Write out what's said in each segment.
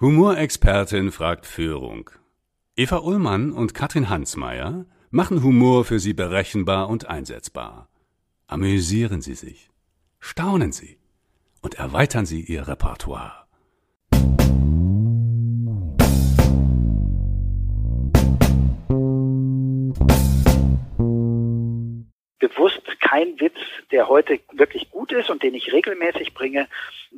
Humorexpertin fragt Führung. Eva Ullmann und Katrin Hansmeier machen Humor für Sie berechenbar und einsetzbar. Amüsieren Sie sich, staunen Sie und erweitern Sie Ihr Repertoire. bewusst kein Witz, der heute wirklich gut ist und den ich regelmäßig bringe,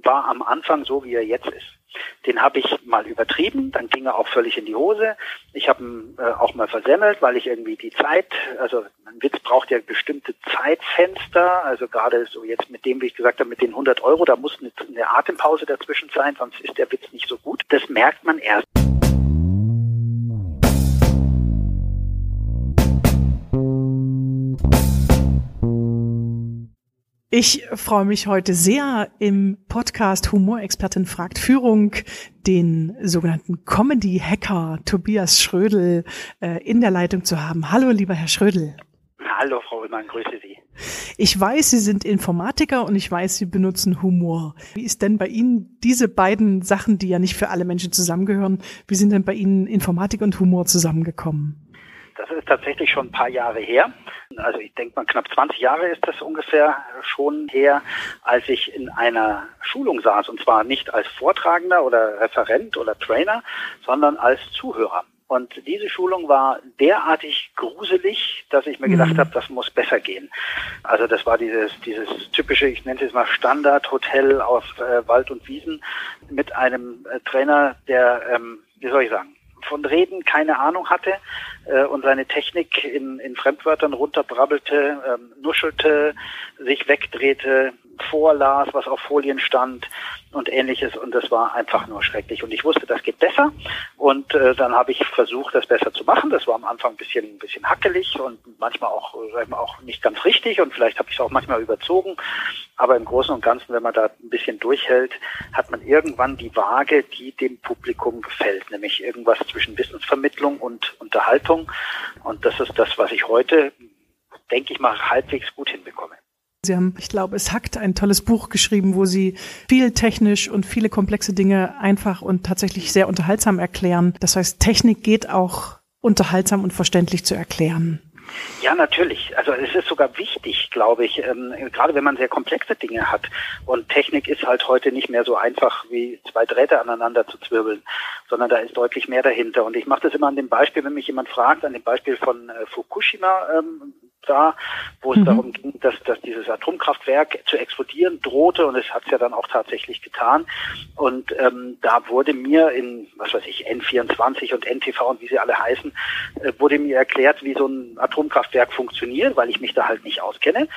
war am Anfang so, wie er jetzt ist. Den habe ich mal übertrieben, dann ging er auch völlig in die Hose. Ich habe ihn äh, auch mal versemmelt, weil ich irgendwie die Zeit, also ein Witz braucht ja bestimmte Zeitfenster, also gerade so jetzt mit dem, wie ich gesagt habe, mit den 100 Euro, da muss eine, eine Atempause dazwischen sein, sonst ist der Witz nicht so gut. Das merkt man erst. Ich freue mich heute sehr im Podcast Humorexpertin fragt Führung den sogenannten Comedy-Hacker Tobias Schrödel äh, in der Leitung zu haben. Hallo, lieber Herr Schrödel. Hallo, Frau Ullmann, grüße Sie. Ich weiß, Sie sind Informatiker und ich weiß, Sie benutzen Humor. Wie ist denn bei Ihnen diese beiden Sachen, die ja nicht für alle Menschen zusammengehören, wie sind denn bei Ihnen Informatik und Humor zusammengekommen? Das ist tatsächlich schon ein paar Jahre her. Also ich denke mal, knapp 20 Jahre ist das ungefähr schon her, als ich in einer Schulung saß. Und zwar nicht als Vortragender oder Referent oder Trainer, sondern als Zuhörer. Und diese Schulung war derartig gruselig, dass ich mir mhm. gedacht habe, das muss besser gehen. Also das war dieses, dieses typische, ich nenne es mal Standardhotel auf äh, Wald und Wiesen mit einem äh, Trainer, der, ähm, wie soll ich sagen, von Reden keine Ahnung hatte äh, und seine Technik in, in Fremdwörtern runterbrabbelte, ähm, nuschelte, sich wegdrehte, vorlas, was auf Folien stand und ähnliches. Und das war einfach nur schrecklich. Und ich wusste, das geht besser. Und äh, dann habe ich versucht, das besser zu machen. Das war am Anfang ein bisschen ein bisschen hackelig und manchmal auch sagen wir, auch nicht ganz richtig. Und vielleicht habe ich es auch manchmal überzogen, aber im Großen und Ganzen, wenn man da ein bisschen durchhält, hat man irgendwann die Waage, die dem Publikum gefällt, nämlich irgendwas zwischen Wissensvermittlung und Unterhaltung. Und das ist das, was ich heute denke ich mal halbwegs gut hinbekomme. Sie haben, ich glaube, es hackt ein tolles Buch geschrieben, wo Sie viel technisch und viele komplexe Dinge einfach und tatsächlich sehr unterhaltsam erklären. Das heißt, Technik geht auch unterhaltsam und verständlich zu erklären. Ja, natürlich. Also es ist sogar wichtig, glaube ich, ähm, gerade wenn man sehr komplexe Dinge hat. Und Technik ist halt heute nicht mehr so einfach wie zwei Drähte aneinander zu zwirbeln, sondern da ist deutlich mehr dahinter. Und ich mache das immer an dem Beispiel, wenn mich jemand fragt, an dem Beispiel von äh, Fukushima, ähm, da, wo es mhm. darum ging, dass, dass dieses Atomkraftwerk zu explodieren drohte und es hat es ja dann auch tatsächlich getan. Und ähm, da wurde mir in, was weiß ich, N24 und NTV und wie sie alle heißen, äh, wurde mir erklärt, wie so ein Atomkraftwerk funktioniert, weil ich mich da halt nicht auskenne.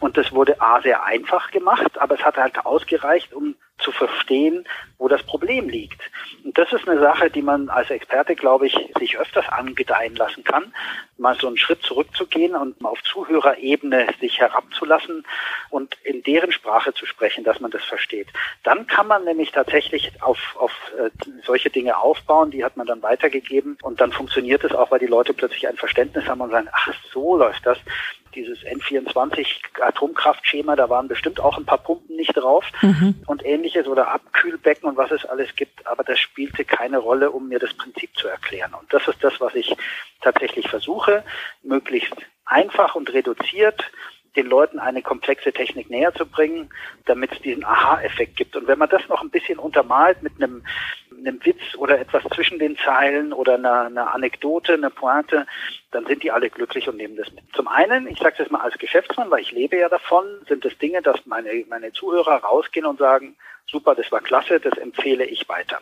Und das wurde A sehr einfach gemacht, aber es hat halt ausgereicht, um zu verstehen, wo das Problem liegt. Und das ist eine Sache, die man als Experte, glaube ich, sich öfters angedeihen lassen kann, mal so einen Schritt zurückzugehen und auf Zuhörerebene sich herabzulassen und in deren Sprache zu sprechen, dass man das versteht. Dann kann man nämlich tatsächlich auf, auf äh, solche Dinge aufbauen, die hat man dann weitergegeben und dann funktioniert es auch, weil die Leute plötzlich ein Verständnis haben und sagen, ach, so läuft das dieses N24 Atomkraftschema, da waren bestimmt auch ein paar Pumpen nicht drauf mhm. und ähnliches oder Abkühlbecken und was es alles gibt, aber das spielte keine Rolle, um mir das Prinzip zu erklären. Und das ist das, was ich tatsächlich versuche, möglichst einfach und reduziert den Leuten eine komplexe Technik näher zu bringen, damit es diesen Aha-Effekt gibt. Und wenn man das noch ein bisschen untermalt mit einem, einem Witz oder etwas zwischen den Zeilen oder einer, einer Anekdote, eine Pointe, dann sind die alle glücklich und nehmen das mit. Zum einen, ich sage das mal als Geschäftsmann, weil ich lebe ja davon, sind es Dinge, dass meine, meine Zuhörer rausgehen und sagen, super, das war klasse, das empfehle ich weiter.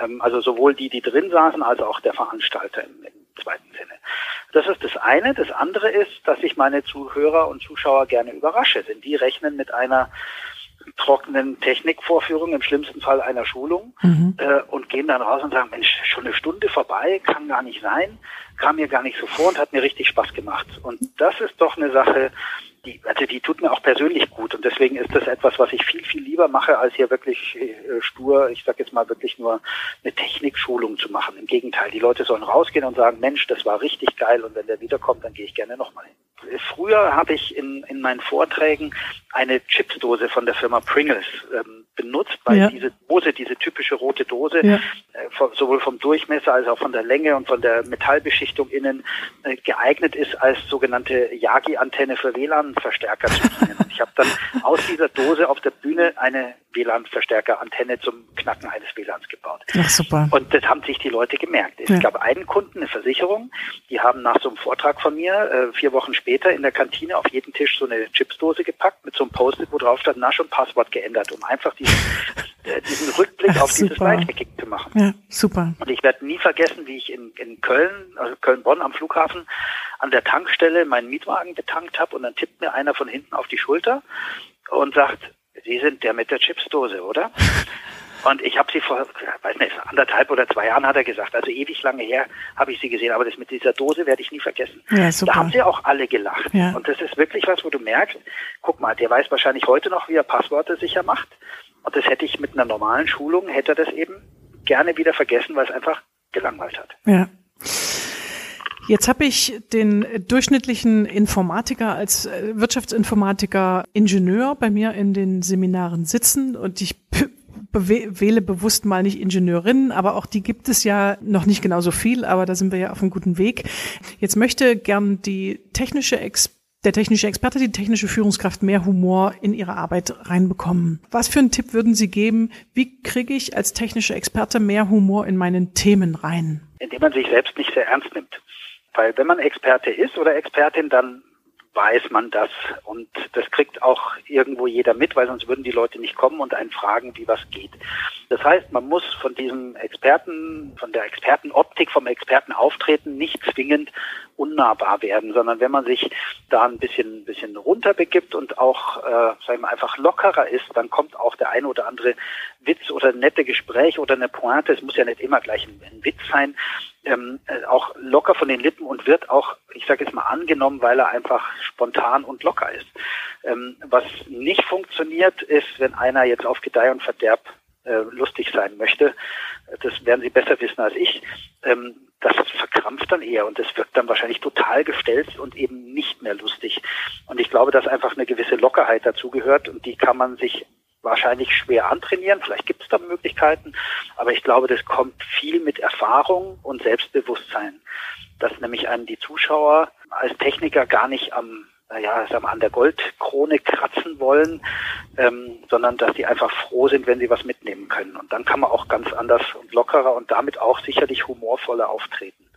Ähm, also sowohl die, die drin saßen, als auch der Veranstalter im, im zweiten Sinne. Das ist das eine. Das andere ist, dass ich meine Zuhörer und Zuschauer gerne überrasche, denn die rechnen mit einer trockenen Technikvorführung, im schlimmsten Fall einer Schulung, mhm. äh, und gehen dann raus und sagen, Mensch, schon eine Stunde vorbei, kann gar nicht sein, kam mir gar nicht so vor und hat mir richtig Spaß gemacht. Und das ist doch eine Sache, die, also die tut mir auch persönlich gut und deswegen ist das etwas, was ich viel, viel lieber mache, als hier wirklich äh, stur, ich sag jetzt mal wirklich nur eine Technikschulung zu machen. Im Gegenteil, die Leute sollen rausgehen und sagen, Mensch, das war richtig geil und wenn der wiederkommt, dann gehe ich gerne nochmal hin. Früher habe ich in, in meinen Vorträgen eine Chipsdose von der Firma Pringles ähm, benutzt, weil ja. diese Dose, diese typische rote Dose, ja. sowohl vom Durchmesser als auch von der Länge und von der Metallbeschichtung innen äh, geeignet ist als sogenannte Yagi-Antenne für WLAN-Verstärker zu dienen. Ich habe dann aus dieser Dose auf der Bühne eine WLAN-Verstärker-Antenne zum Knacken eines WLANs gebaut. Ach, super. Und das haben sich die Leute gemerkt. Es ja. gab einen Kunden, eine Versicherung, die haben nach so einem Vortrag von mir äh, vier Wochen später in der Kantine auf jeden Tisch so eine Chipsdose gepackt mit so einem Post-it, wo drauf stand, na schon Passwort geändert, um einfach äh, diesen Rückblick Ach, auf super. dieses Bike-Hacking zu machen. Ja, super. Und ich werde nie vergessen, wie ich in, in Köln, also Köln-Bonn am Flughafen, an der Tankstelle meinen Mietwagen betankt habe und dann tippt mir einer von hinten auf die Schulter und sagt, Sie sind der mit der Chipsdose, oder? Und ich habe sie vor, weiß nicht, anderthalb oder zwei Jahren hat er gesagt, also ewig lange her habe ich sie gesehen, aber das mit dieser Dose werde ich nie vergessen. Ja, super. Da haben sie auch alle gelacht. Ja. Und das ist wirklich was, wo du merkst, guck mal, der weiß wahrscheinlich heute noch, wie er Passworte sicher macht. Und das hätte ich mit einer normalen Schulung, hätte er das eben gerne wieder vergessen, weil es einfach gelangweilt hat. Ja. Jetzt habe ich den durchschnittlichen Informatiker als äh, Wirtschaftsinformatiker Ingenieur bei mir in den Seminaren sitzen und ich wähle bewusst mal nicht Ingenieurinnen, aber auch die gibt es ja noch nicht genauso viel, aber da sind wir ja auf einem guten Weg. Jetzt möchte gern die technische Ex der technische Experte, die technische Führungskraft mehr Humor in ihre Arbeit reinbekommen. Was für einen Tipp würden Sie geben? Wie kriege ich als technischer Experte mehr Humor in meinen Themen rein? Indem man sich selbst nicht sehr ernst nimmt. Weil wenn man Experte ist oder Expertin, dann weiß man das. Und das kriegt auch irgendwo jeder mit, weil sonst würden die Leute nicht kommen und einen fragen, wie was geht. Das heißt, man muss von diesem Experten, von der Expertenoptik, vom Expertenauftreten nicht zwingend unnahbar werden, sondern wenn man sich da ein bisschen, bisschen runterbegibt und auch, äh, sagen wir einfach lockerer ist, dann kommt auch der eine oder andere Witz oder nette Gespräch oder eine Pointe. Es muss ja nicht immer gleich ein, ein Witz sein, ähm, äh, auch locker von den Lippen und wird auch, ich sage jetzt mal, angenommen, weil er einfach spontan und locker ist. Ähm, was nicht funktioniert, ist, wenn einer jetzt auf Gedeih und Verderb äh, lustig sein möchte. Das werden Sie besser wissen als ich. Ähm, das verkrampft dann eher und es wirkt dann wahrscheinlich total gestellt und eben nicht mehr lustig. Und ich glaube, dass einfach eine gewisse Lockerheit dazugehört und die kann man sich wahrscheinlich schwer antrainieren. Vielleicht gibt es da Möglichkeiten, aber ich glaube, das kommt viel mit Erfahrung und Selbstbewusstsein, dass nämlich einen die Zuschauer als Techniker gar nicht am ja, sagen wir, an der Goldkrone kratzen wollen, ähm, sondern dass die einfach froh sind, wenn sie was mitnehmen können. Und dann kann man auch ganz anders und lockerer und damit auch sicherlich humorvoller auftreten.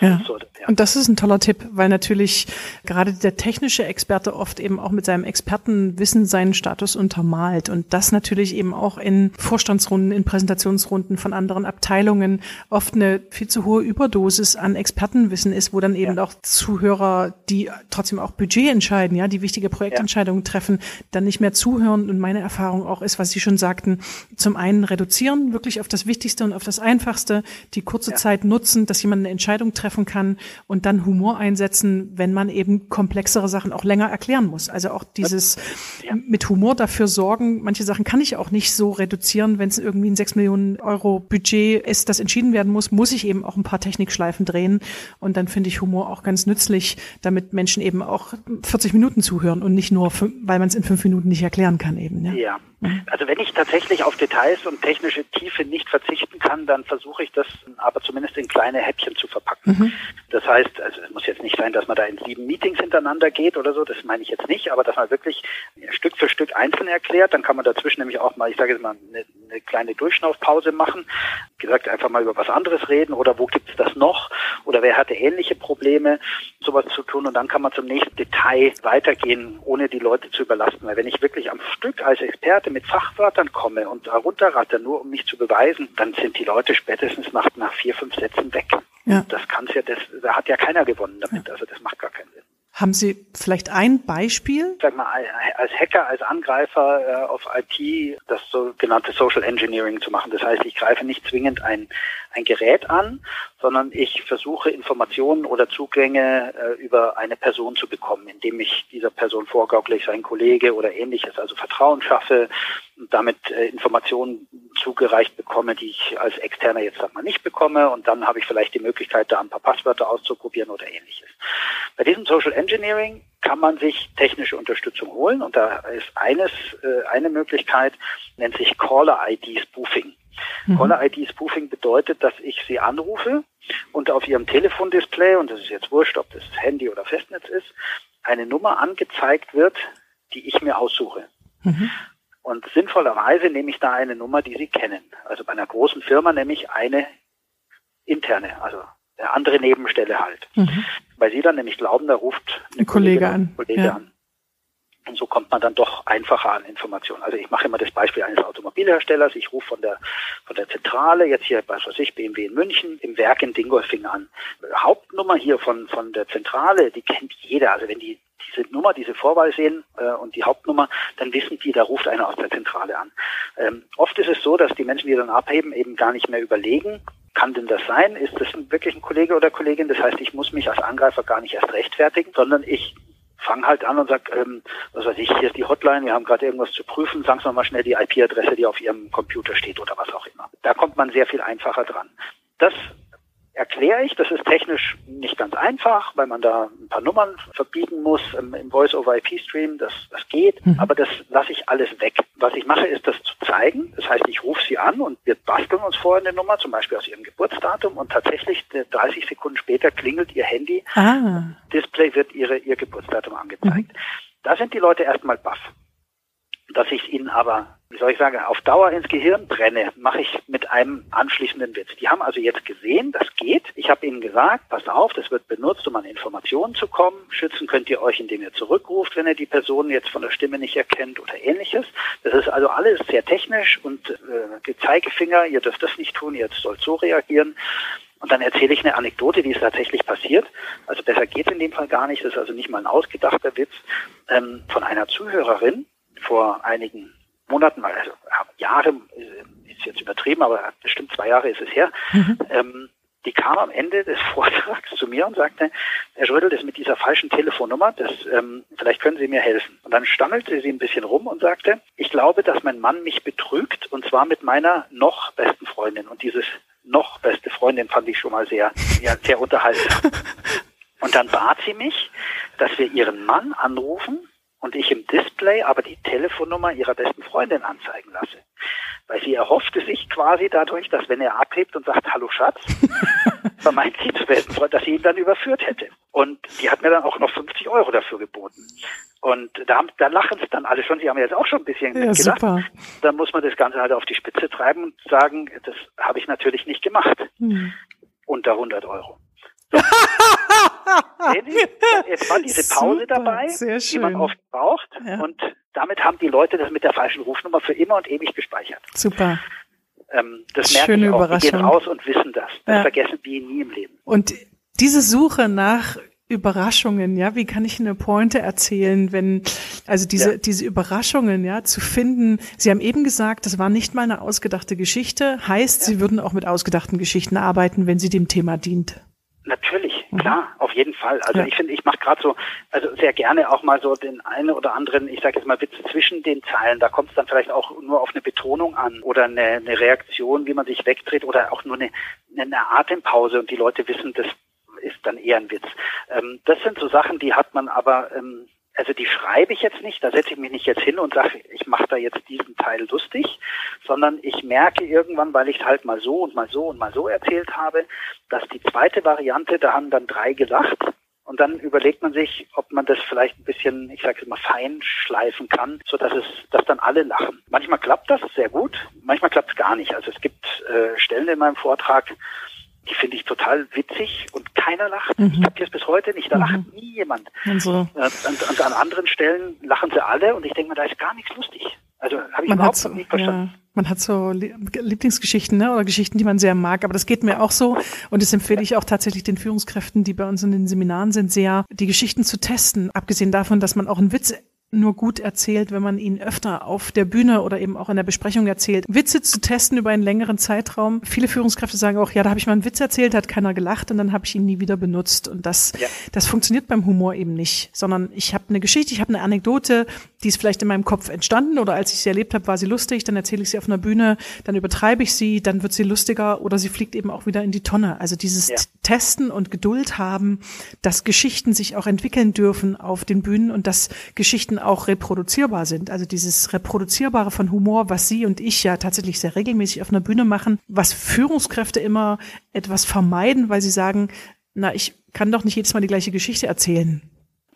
Ja. Und das ist ein toller Tipp, weil natürlich gerade der technische Experte oft eben auch mit seinem Expertenwissen seinen Status untermalt und das natürlich eben auch in Vorstandsrunden, in Präsentationsrunden von anderen Abteilungen oft eine viel zu hohe Überdosis an Expertenwissen ist, wo dann eben ja. auch Zuhörer, die trotzdem auch Budget entscheiden, ja, die wichtige Projektentscheidungen treffen, dann nicht mehr zuhören und meine Erfahrung auch ist, was Sie schon sagten, zum einen reduzieren, wirklich auf das Wichtigste und auf das Einfachste, die kurze Zeit nutzen, dass jemand eine Entscheidung trifft, treffen kann und dann Humor einsetzen, wenn man eben komplexere Sachen auch länger erklären muss. Also auch dieses ja. mit Humor dafür sorgen, manche Sachen kann ich auch nicht so reduzieren, wenn es irgendwie ein 6 Millionen Euro Budget ist, das entschieden werden muss, muss ich eben auch ein paar Technikschleifen drehen und dann finde ich Humor auch ganz nützlich, damit Menschen eben auch 40 Minuten zuhören und nicht nur, weil man es in fünf Minuten nicht erklären kann eben. Ja. ja. Mhm. Also wenn ich tatsächlich auf Details und technische Tiefe nicht verzichten kann, dann versuche ich das aber zumindest in kleine Häppchen zu verpacken. Mhm. Das heißt, also es muss jetzt nicht sein, dass man da in sieben Meetings hintereinander geht oder so, das meine ich jetzt nicht, aber dass man wirklich Stück für Stück einzeln erklärt, dann kann man dazwischen nämlich auch mal, ich sage jetzt mal, eine, eine kleine Durchschnaufpause machen, wie gesagt, einfach mal über was anderes reden oder wo gibt es das noch oder wer hatte ähnliche Probleme, sowas zu tun und dann kann man zum nächsten Detail weitergehen, ohne die Leute zu überlasten. Weil wenn ich wirklich am Stück als Experte mit Fachwörtern komme und da runterratte, nur um mich zu beweisen, dann sind die Leute spätestens nach, nach vier, fünf Sätzen weg. Ja. Das kann's ja, das, da hat ja keiner gewonnen damit. Also das macht gar keinen Sinn. Haben Sie vielleicht ein Beispiel? Sag mal, als Hacker, als Angreifer äh, auf IT das sogenannte Social Engineering zu machen. Das heißt, ich greife nicht zwingend ein, ein Gerät an, sondern ich versuche Informationen oder Zugänge äh, über eine Person zu bekommen, indem ich dieser Person vorgauklich sein Kollege oder ähnliches, also Vertrauen schaffe und damit äh, Informationen zugereicht bekomme, die ich als Externer jetzt sag mal nicht bekomme. Und dann habe ich vielleicht die Möglichkeit, da ein paar Passwörter auszuprobieren oder ähnliches. Bei diesem Social Engineering kann man sich technische Unterstützung holen. Und da ist eines, äh, eine Möglichkeit, nennt sich Caller ID Spoofing. Mhm. Bedeutet, dass ich sie anrufe und auf ihrem Telefondisplay, und das ist jetzt wurscht, ob das Handy oder Festnetz ist, eine Nummer angezeigt wird, die ich mir aussuche. Mhm. Und sinnvollerweise nehme ich da eine Nummer, die Sie kennen. Also bei einer großen Firma nehme ich eine interne, also eine andere Nebenstelle halt. Mhm. Weil Sie dann nämlich glauben, da ruft eine ein Kollege an. Kollege ja. an. Und so kommt man dann doch einfacher an Informationen. Also ich mache immer das Beispiel eines Automobilherstellers. Ich rufe von der, von der Zentrale, jetzt hier, was weiß ich, BMW in München, im Werk in Dingolfing an. Hauptnummer hier von, von der Zentrale, die kennt jeder. Also wenn die diese Nummer, diese Vorwahl sehen äh, und die Hauptnummer, dann wissen die, da ruft einer aus der Zentrale an. Ähm, oft ist es so, dass die Menschen, die dann abheben, eben gar nicht mehr überlegen, kann denn das sein? Ist das wirklich ein Kollege oder Kollegin? Das heißt, ich muss mich als Angreifer gar nicht erst rechtfertigen, sondern ich fange halt an und sag, ähm, was weiß ich, hier ist die Hotline, wir haben gerade irgendwas zu prüfen, sagen Sie mal schnell die IP-Adresse, die auf Ihrem Computer steht oder was auch immer. Da kommt man sehr viel einfacher dran. Das erkläre ich. Das ist technisch nicht ganz einfach, weil man da ein paar Nummern verbiegen muss im, im Voice-over-IP-Stream. Das, das geht, mhm. aber das lasse ich alles weg. Was ich mache, ist das zu zeigen. Das heißt, ich rufe sie an und wir basteln uns vorher eine Nummer, zum Beispiel aus ihrem Geburtsdatum und tatsächlich 30 äh, Sekunden später klingelt ihr Handy. Ah. Display wird ihre, ihr Geburtsdatum angezeigt. Mhm. Da sind die Leute erstmal baff. Dass ich es ihnen aber wie soll ich sagen, auf Dauer ins Gehirn brenne, mache ich mit einem anschließenden Witz. Die haben also jetzt gesehen, das geht. Ich habe ihnen gesagt, pass auf, das wird benutzt, um an Informationen zu kommen. Schützen könnt ihr euch, indem ihr zurückruft, wenn ihr die Person jetzt von der Stimme nicht erkennt oder ähnliches. Das ist also alles sehr technisch und äh, Zeigefinger, ihr dürft das nicht tun, ihr sollt so reagieren. Und dann erzähle ich eine Anekdote, die ist tatsächlich passiert. Also besser geht in dem Fall gar nicht. Das ist also nicht mal ein ausgedachter Witz ähm, von einer Zuhörerin vor einigen Monaten, also Jahre ist jetzt übertrieben, aber bestimmt zwei Jahre ist es her, mhm. ähm, die kam am Ende des Vortrags zu mir und sagte, Herr Schrödel, das mit dieser falschen Telefonnummer, das, ähm, vielleicht können Sie mir helfen. Und dann stammelte sie ein bisschen rum und sagte, ich glaube, dass mein Mann mich betrügt und zwar mit meiner noch besten Freundin. Und dieses noch beste Freundin fand ich schon mal sehr, ja, sehr unterhaltsam. Und dann bat sie mich, dass wir ihren Mann anrufen und ich im Display aber die Telefonnummer ihrer besten Freundin anzeigen lasse. Weil sie erhoffte sich quasi dadurch, dass wenn er abhebt und sagt, hallo Schatz, vermeint sie zu besten Freund, dass sie ihn dann überführt hätte. Und die hat mir dann auch noch 50 Euro dafür geboten. Und da, haben, da lachen es dann alle schon, sie haben jetzt auch schon ein bisschen ja, mitgelacht. Super. Dann muss man das Ganze halt auf die Spitze treiben und sagen, das habe ich natürlich nicht gemacht. Hm. Unter 100 Euro. Jetzt war diese Pause Super, dabei, die man oft braucht. Ja. Und damit haben die Leute das mit der falschen Rufnummer für immer und ewig gespeichert. Super. Ähm, das merken Schöne auch. Die gehen raus und wissen das. Das ja. vergessen die nie im Leben. Und diese Suche nach Überraschungen, ja, wie kann ich eine Pointe erzählen, wenn, also diese, ja. diese Überraschungen, ja, zu finden. Sie haben eben gesagt, das war nicht mal eine ausgedachte Geschichte, heißt, ja. Sie würden auch mit ausgedachten Geschichten arbeiten, wenn sie dem Thema dient. Mhm. klar, auf jeden Fall. Also ja. ich finde, ich mache gerade so, also sehr gerne auch mal so den einen oder anderen, ich sage jetzt mal Witz zwischen den Zeilen. Da kommt es dann vielleicht auch nur auf eine Betonung an oder eine, eine Reaktion, wie man sich wegdreht oder auch nur eine, eine Atempause und die Leute wissen, das ist dann eher ein Witz. Ähm, das sind so Sachen, die hat man aber ähm, also die schreibe ich jetzt nicht, da setze ich mich nicht jetzt hin und sage, ich mache da jetzt diesen Teil lustig, sondern ich merke irgendwann, weil ich es halt mal so und mal so und mal so erzählt habe, dass die zweite Variante, da haben dann drei gelacht und dann überlegt man sich, ob man das vielleicht ein bisschen, ich sage mal, fein schleifen kann, so dass es, dass dann alle lachen. Manchmal klappt das sehr gut, manchmal klappt es gar nicht. Also es gibt äh, Stellen in meinem Vortrag, die finde ich total witzig und keiner lacht. Mhm. Ich habe es bis heute nicht, da mhm. lacht nie jemand. Und, so. und, und, an anderen Stellen lachen sie alle und ich denke mir, da ist gar nichts lustig. Also habe ich man überhaupt so, nicht verstanden. Ja, man hat so Lieblingsgeschichten ne? oder Geschichten, die man sehr mag, aber das geht mir auch so und das empfehle ich auch tatsächlich den Führungskräften, die bei uns in den Seminaren sind, sehr, die Geschichten zu testen. Abgesehen davon, dass man auch einen Witz nur gut erzählt, wenn man ihn öfter auf der Bühne oder eben auch in der Besprechung erzählt. Witze zu testen über einen längeren Zeitraum. Viele Führungskräfte sagen auch, ja, da habe ich mal einen Witz erzählt, hat keiner gelacht und dann habe ich ihn nie wieder benutzt. Und das, ja. das funktioniert beim Humor eben nicht, sondern ich habe eine Geschichte, ich habe eine Anekdote, die ist vielleicht in meinem Kopf entstanden oder als ich sie erlebt habe, war sie lustig, dann erzähle ich sie auf einer Bühne, dann übertreibe ich sie, dann wird sie lustiger oder sie fliegt eben auch wieder in die Tonne. Also dieses ja. Testen und Geduld haben, dass Geschichten sich auch entwickeln dürfen auf den Bühnen und dass Geschichten auch reproduzierbar sind. Also dieses Reproduzierbare von Humor, was Sie und ich ja tatsächlich sehr regelmäßig auf einer Bühne machen, was Führungskräfte immer etwas vermeiden, weil sie sagen, na, ich kann doch nicht jedes Mal die gleiche Geschichte erzählen.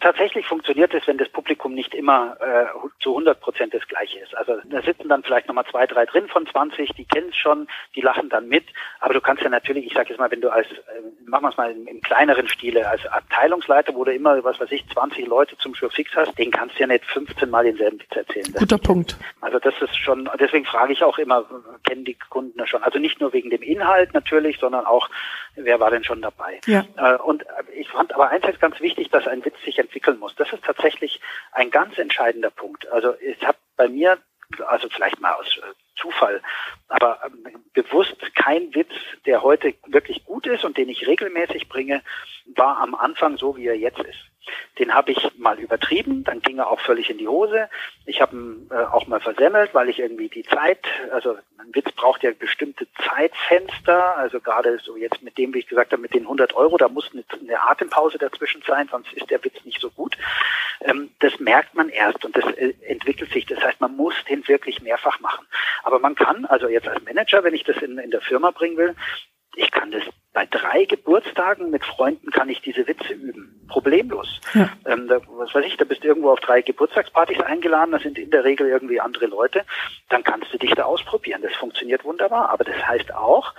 Tatsächlich funktioniert es, wenn das Publikum nicht immer äh, zu 100 Prozent das Gleiche ist. Also da sitzen dann vielleicht nochmal zwei, drei drin von 20, die kennen es schon, die lachen dann mit. Aber du kannst ja natürlich, ich sage jetzt mal, wenn du als, äh, machen wir es mal im, im, kleineren Stile, als Abteilungsleiter, wo du immer, was weiß ich, 20 Leute zum Show fix hast, den kannst du ja nicht 15 Mal denselben Witz erzählen. Guter Punkt. Also das ist schon, deswegen frage ich auch immer, kennen die Kunden das schon? Also nicht nur wegen dem Inhalt natürlich, sondern auch, wer war denn schon dabei? Ja. Äh, und ich fand aber eins ist ganz wichtig, dass ein Witz sich entwickeln muss. Das ist tatsächlich ein ganz entscheidender Punkt. Also ich habe bei mir, also vielleicht mal aus äh, Zufall, aber ähm, bewusst kein Witz, der heute wirklich gut ist und den ich regelmäßig bringe, war am Anfang so, wie er jetzt ist. Den habe ich mal übertrieben, dann ging er auch völlig in die Hose. Ich habe ihn äh, auch mal versemmelt, weil ich irgendwie die Zeit, also ein Witz braucht ja bestimmte Zeitfenster, also gerade so jetzt mit dem, wie ich gesagt habe, mit den 100 Euro, da muss eine, eine Atempause dazwischen sein, sonst ist der Witz nicht so gut. Ähm, das merkt man erst und das äh, entwickelt sich. Das heißt, man muss den wirklich mehrfach machen. Aber man kann, also jetzt als Manager, wenn ich das in, in der Firma bringen will, ich kann das bei drei Geburtstagen mit Freunden kann ich diese Witze üben. Problemlos. Ja. Ähm, da, was weiß ich, da bist du irgendwo auf drei Geburtstagspartys eingeladen, das sind in der Regel irgendwie andere Leute, dann kannst du dich da ausprobieren. Das funktioniert wunderbar. Aber das heißt auch,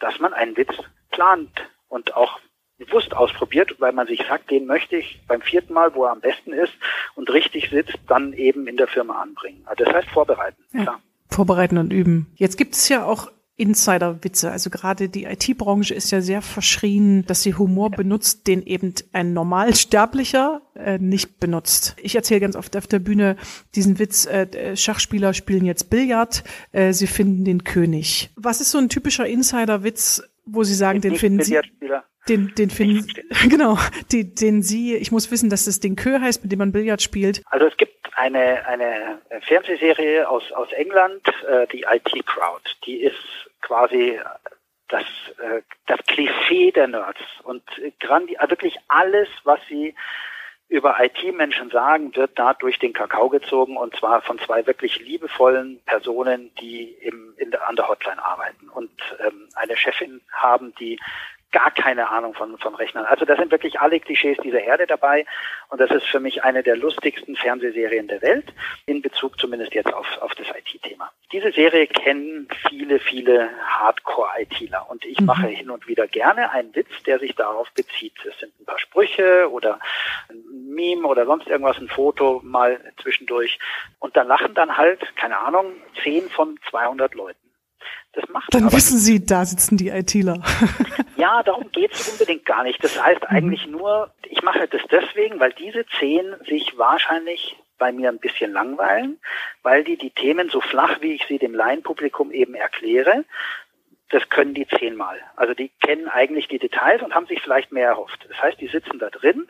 dass man einen Witz plant und auch bewusst ausprobiert, weil man sich sagt, den möchte ich beim vierten Mal, wo er am besten ist und richtig sitzt, dann eben in der Firma anbringen. Also das heißt vorbereiten. Ja. Vorbereiten und üben. Jetzt gibt es ja auch Insider-Witze. Also gerade die IT-Branche ist ja sehr verschrien, dass sie Humor benutzt, den eben ein Normalsterblicher äh, nicht benutzt. Ich erzähle ganz oft auf der Bühne diesen Witz, äh, Schachspieler spielen jetzt Billard, äh, sie finden den König. Was ist so ein typischer Insider-Witz, wo Sie sagen, den finden Sie... Den, den finden, genau, die, den Sie, ich muss wissen, dass das Ding Kö heißt, mit dem man Billard spielt. Also es gibt eine, eine Fernsehserie aus, aus England, äh, die IT Crowd. Die ist quasi das, äh, das Klischee der Nerds und grandi wirklich alles, was sie über IT-Menschen sagen, wird da durch den Kakao gezogen und zwar von zwei wirklich liebevollen Personen, die im, in der, an der Hotline arbeiten. Und ähm, eine Chefin haben, die gar keine Ahnung von, von Rechnern. Also da sind wirklich alle Klischees dieser Erde dabei und das ist für mich eine der lustigsten Fernsehserien der Welt, in Bezug zumindest jetzt auf, auf das IT-Thema. Diese Serie kennen viele, viele Hardcore-ITler und ich mhm. mache hin und wieder gerne einen Witz, der sich darauf bezieht. Es sind ein paar Sprüche oder ein Meme oder sonst irgendwas, ein Foto mal zwischendurch und da lachen dann halt, keine Ahnung, 10 von 200 Leuten. Das macht Dann wissen Sie, da sitzen die ITler. ja, darum geht es unbedingt gar nicht. Das heißt mhm. eigentlich nur, ich mache das deswegen, weil diese zehn sich wahrscheinlich bei mir ein bisschen langweilen, weil die die Themen so flach, wie ich sie dem Laienpublikum eben erkläre, das können die zehnmal. Also die kennen eigentlich die Details und haben sich vielleicht mehr erhofft. Das heißt, die sitzen da drin,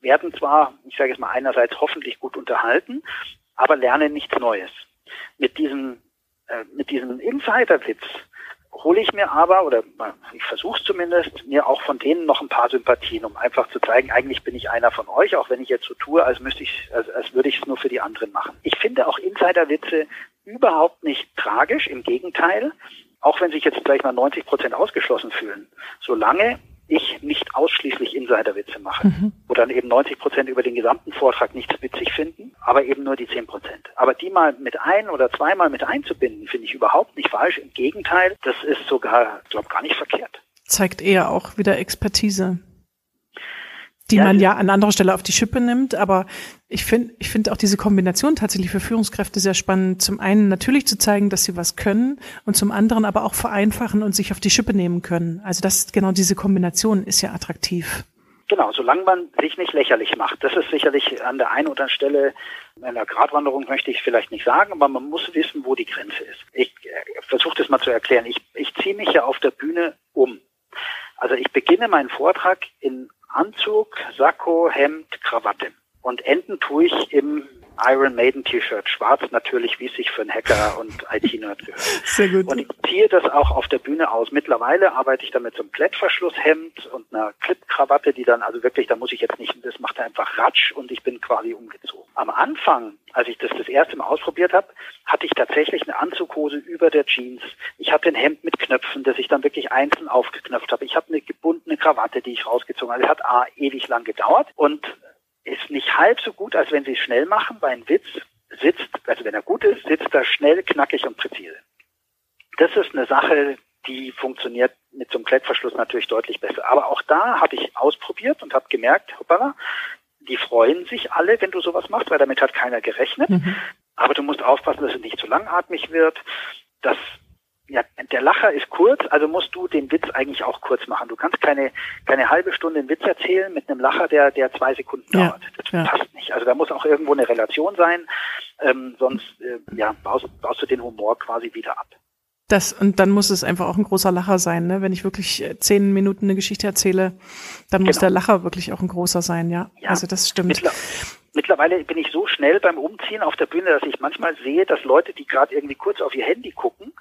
werden zwar, ich sage es mal, einerseits hoffentlich gut unterhalten, aber lernen nichts Neues. Mit diesen äh, mit diesem Insider-Witz hole ich mir aber, oder ich versuche es zumindest, mir auch von denen noch ein paar Sympathien, um einfach zu zeigen, eigentlich bin ich einer von euch, auch wenn ich jetzt so tue, als müsste ich, als, als würde ich es nur für die anderen machen. Ich finde auch Insider-Witze überhaupt nicht tragisch, im Gegenteil, auch wenn sich jetzt gleich mal 90 Prozent ausgeschlossen fühlen. Solange ich nicht ausschließlich Insiderwitze mache. Mhm. Oder eben 90 Prozent über den gesamten Vortrag nichts witzig finden, aber eben nur die 10 Prozent. Aber die mal mit ein oder zweimal mit einzubinden, finde ich überhaupt nicht falsch. Im Gegenteil, das ist sogar, ich glaube, gar nicht verkehrt. Zeigt eher auch wieder Expertise die ja, man ja an anderer Stelle auf die Schippe nimmt. Aber ich finde ich finde auch diese Kombination tatsächlich für Führungskräfte sehr spannend. Zum einen natürlich zu zeigen, dass sie was können und zum anderen aber auch vereinfachen und sich auf die Schippe nehmen können. Also das genau diese Kombination ist ja attraktiv. Genau, solange man sich nicht lächerlich macht. Das ist sicherlich an der einen oder anderen Stelle einer Gratwanderung möchte ich vielleicht nicht sagen, aber man muss wissen, wo die Grenze ist. Ich äh, versuche das mal zu erklären. Ich, ich ziehe mich ja auf der Bühne um. Also ich beginne meinen Vortrag in Anzug, Sakko, Hemd, Krawatte. Und enden tue ich im Iron Maiden T-Shirt, schwarz natürlich, wie es sich für einen Hacker und IT-Nerd gehört. Sehr gut. Und ich ziehe das auch auf der Bühne aus. Mittlerweile arbeite ich damit so einem Klettverschlusshemd und einer Clip-Krawatte, die dann also wirklich, da muss ich jetzt nicht, das macht einfach Ratsch und ich bin quasi umgezogen. Am Anfang, als ich das das erste Mal ausprobiert habe, hatte ich tatsächlich eine Anzughose über der Jeans. Ich hatte ein Hemd mit Knöpfen, das ich dann wirklich einzeln aufgeknöpft habe. Ich habe eine gebundene Krawatte, die ich rausgezogen habe. Es hat A, ewig lang gedauert und ist nicht halb so gut, als wenn sie es schnell machen, weil ein Witz sitzt, also wenn er gut ist, sitzt er schnell, knackig und präzise. Das ist eine Sache, die funktioniert mit so einem Klettverschluss natürlich deutlich besser. Aber auch da habe ich ausprobiert und habe gemerkt, hoppala, die freuen sich alle, wenn du sowas machst, weil damit hat keiner gerechnet. Mhm. Aber du musst aufpassen, dass es nicht zu langatmig wird, dass ja, der Lacher ist kurz, also musst du den Witz eigentlich auch kurz machen. Du kannst keine, keine halbe Stunde einen Witz erzählen mit einem Lacher, der, der zwei Sekunden ja, dauert. Das ja. passt nicht. Also da muss auch irgendwo eine Relation sein, ähm, sonst äh, ja, baust, baust du den Humor quasi wieder ab. Das, und dann muss es einfach auch ein großer Lacher sein, ne? Wenn ich wirklich äh, zehn Minuten eine Geschichte erzähle, dann muss genau. der Lacher wirklich auch ein großer sein, ja. ja. Also das stimmt. Mittler Mittlerweile bin ich so schnell beim Umziehen auf der Bühne, dass ich manchmal sehe, dass Leute, die gerade irgendwie kurz auf ihr Handy gucken,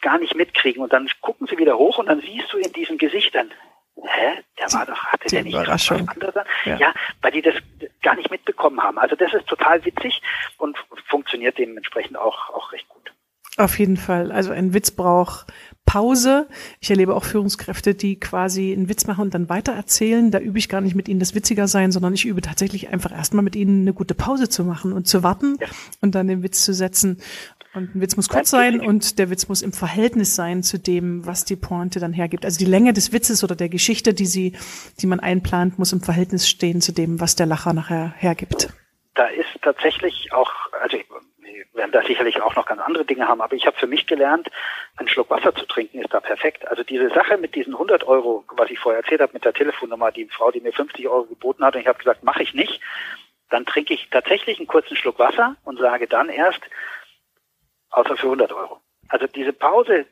gar nicht mitkriegen. Und dann gucken sie wieder hoch und dann siehst du in diesen Gesichtern, hä, der war doch, hatte der nicht was anderes Ja. ja, weil die das gar nicht mitbekommen haben. Also das ist total witzig und funktioniert dementsprechend auch, auch recht gut. Auf jeden Fall. Also ein Witz braucht Pause. Ich erlebe auch Führungskräfte, die quasi einen Witz machen und dann weitererzählen. Da übe ich gar nicht mit ihnen das Witziger sein, sondern ich übe tatsächlich einfach erstmal mit ihnen eine gute Pause zu machen und zu warten ja. und dann den Witz zu setzen. Und ein Witz muss kurz sein und der Witz muss im Verhältnis sein zu dem, was die Pointe dann hergibt. Also die Länge des Witzes oder der Geschichte, die sie, die man einplant, muss im Verhältnis stehen zu dem, was der Lacher nachher hergibt. Da ist tatsächlich auch, also wir werden da sicherlich auch noch ganz andere Dinge haben, aber ich habe für mich gelernt, einen Schluck Wasser zu trinken ist da perfekt. Also diese Sache mit diesen 100 Euro, was ich vorher erzählt habe mit der Telefonnummer, die Frau, die mir 50 Euro geboten hat und ich habe gesagt, mache ich nicht, dann trinke ich tatsächlich einen kurzen Schluck Wasser und sage dann erst, außer für 100 Euro. Also diese Pause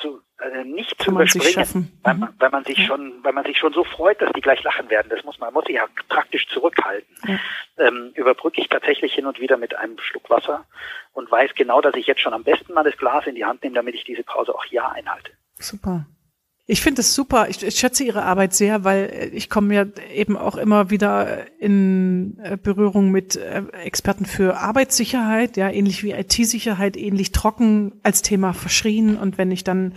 zu, äh, nicht Kann zu überspringen, weil man, weil man sich ja. schon, weil man sich schon so freut, dass die gleich lachen werden. Das muss man, muss sich ja praktisch zurückhalten. Ja. Ähm, überbrücke ich tatsächlich hin und wieder mit einem Schluck Wasser und weiß genau, dass ich jetzt schon am besten mal das Glas in die Hand nehme, damit ich diese Pause auch ja einhalte. Super. Ich finde es super. Ich, ich, schätze Ihre Arbeit sehr, weil ich komme ja eben auch immer wieder in äh, Berührung mit äh, Experten für Arbeitssicherheit, ja, ähnlich wie IT-Sicherheit, ähnlich trocken als Thema verschrien. Und wenn ich dann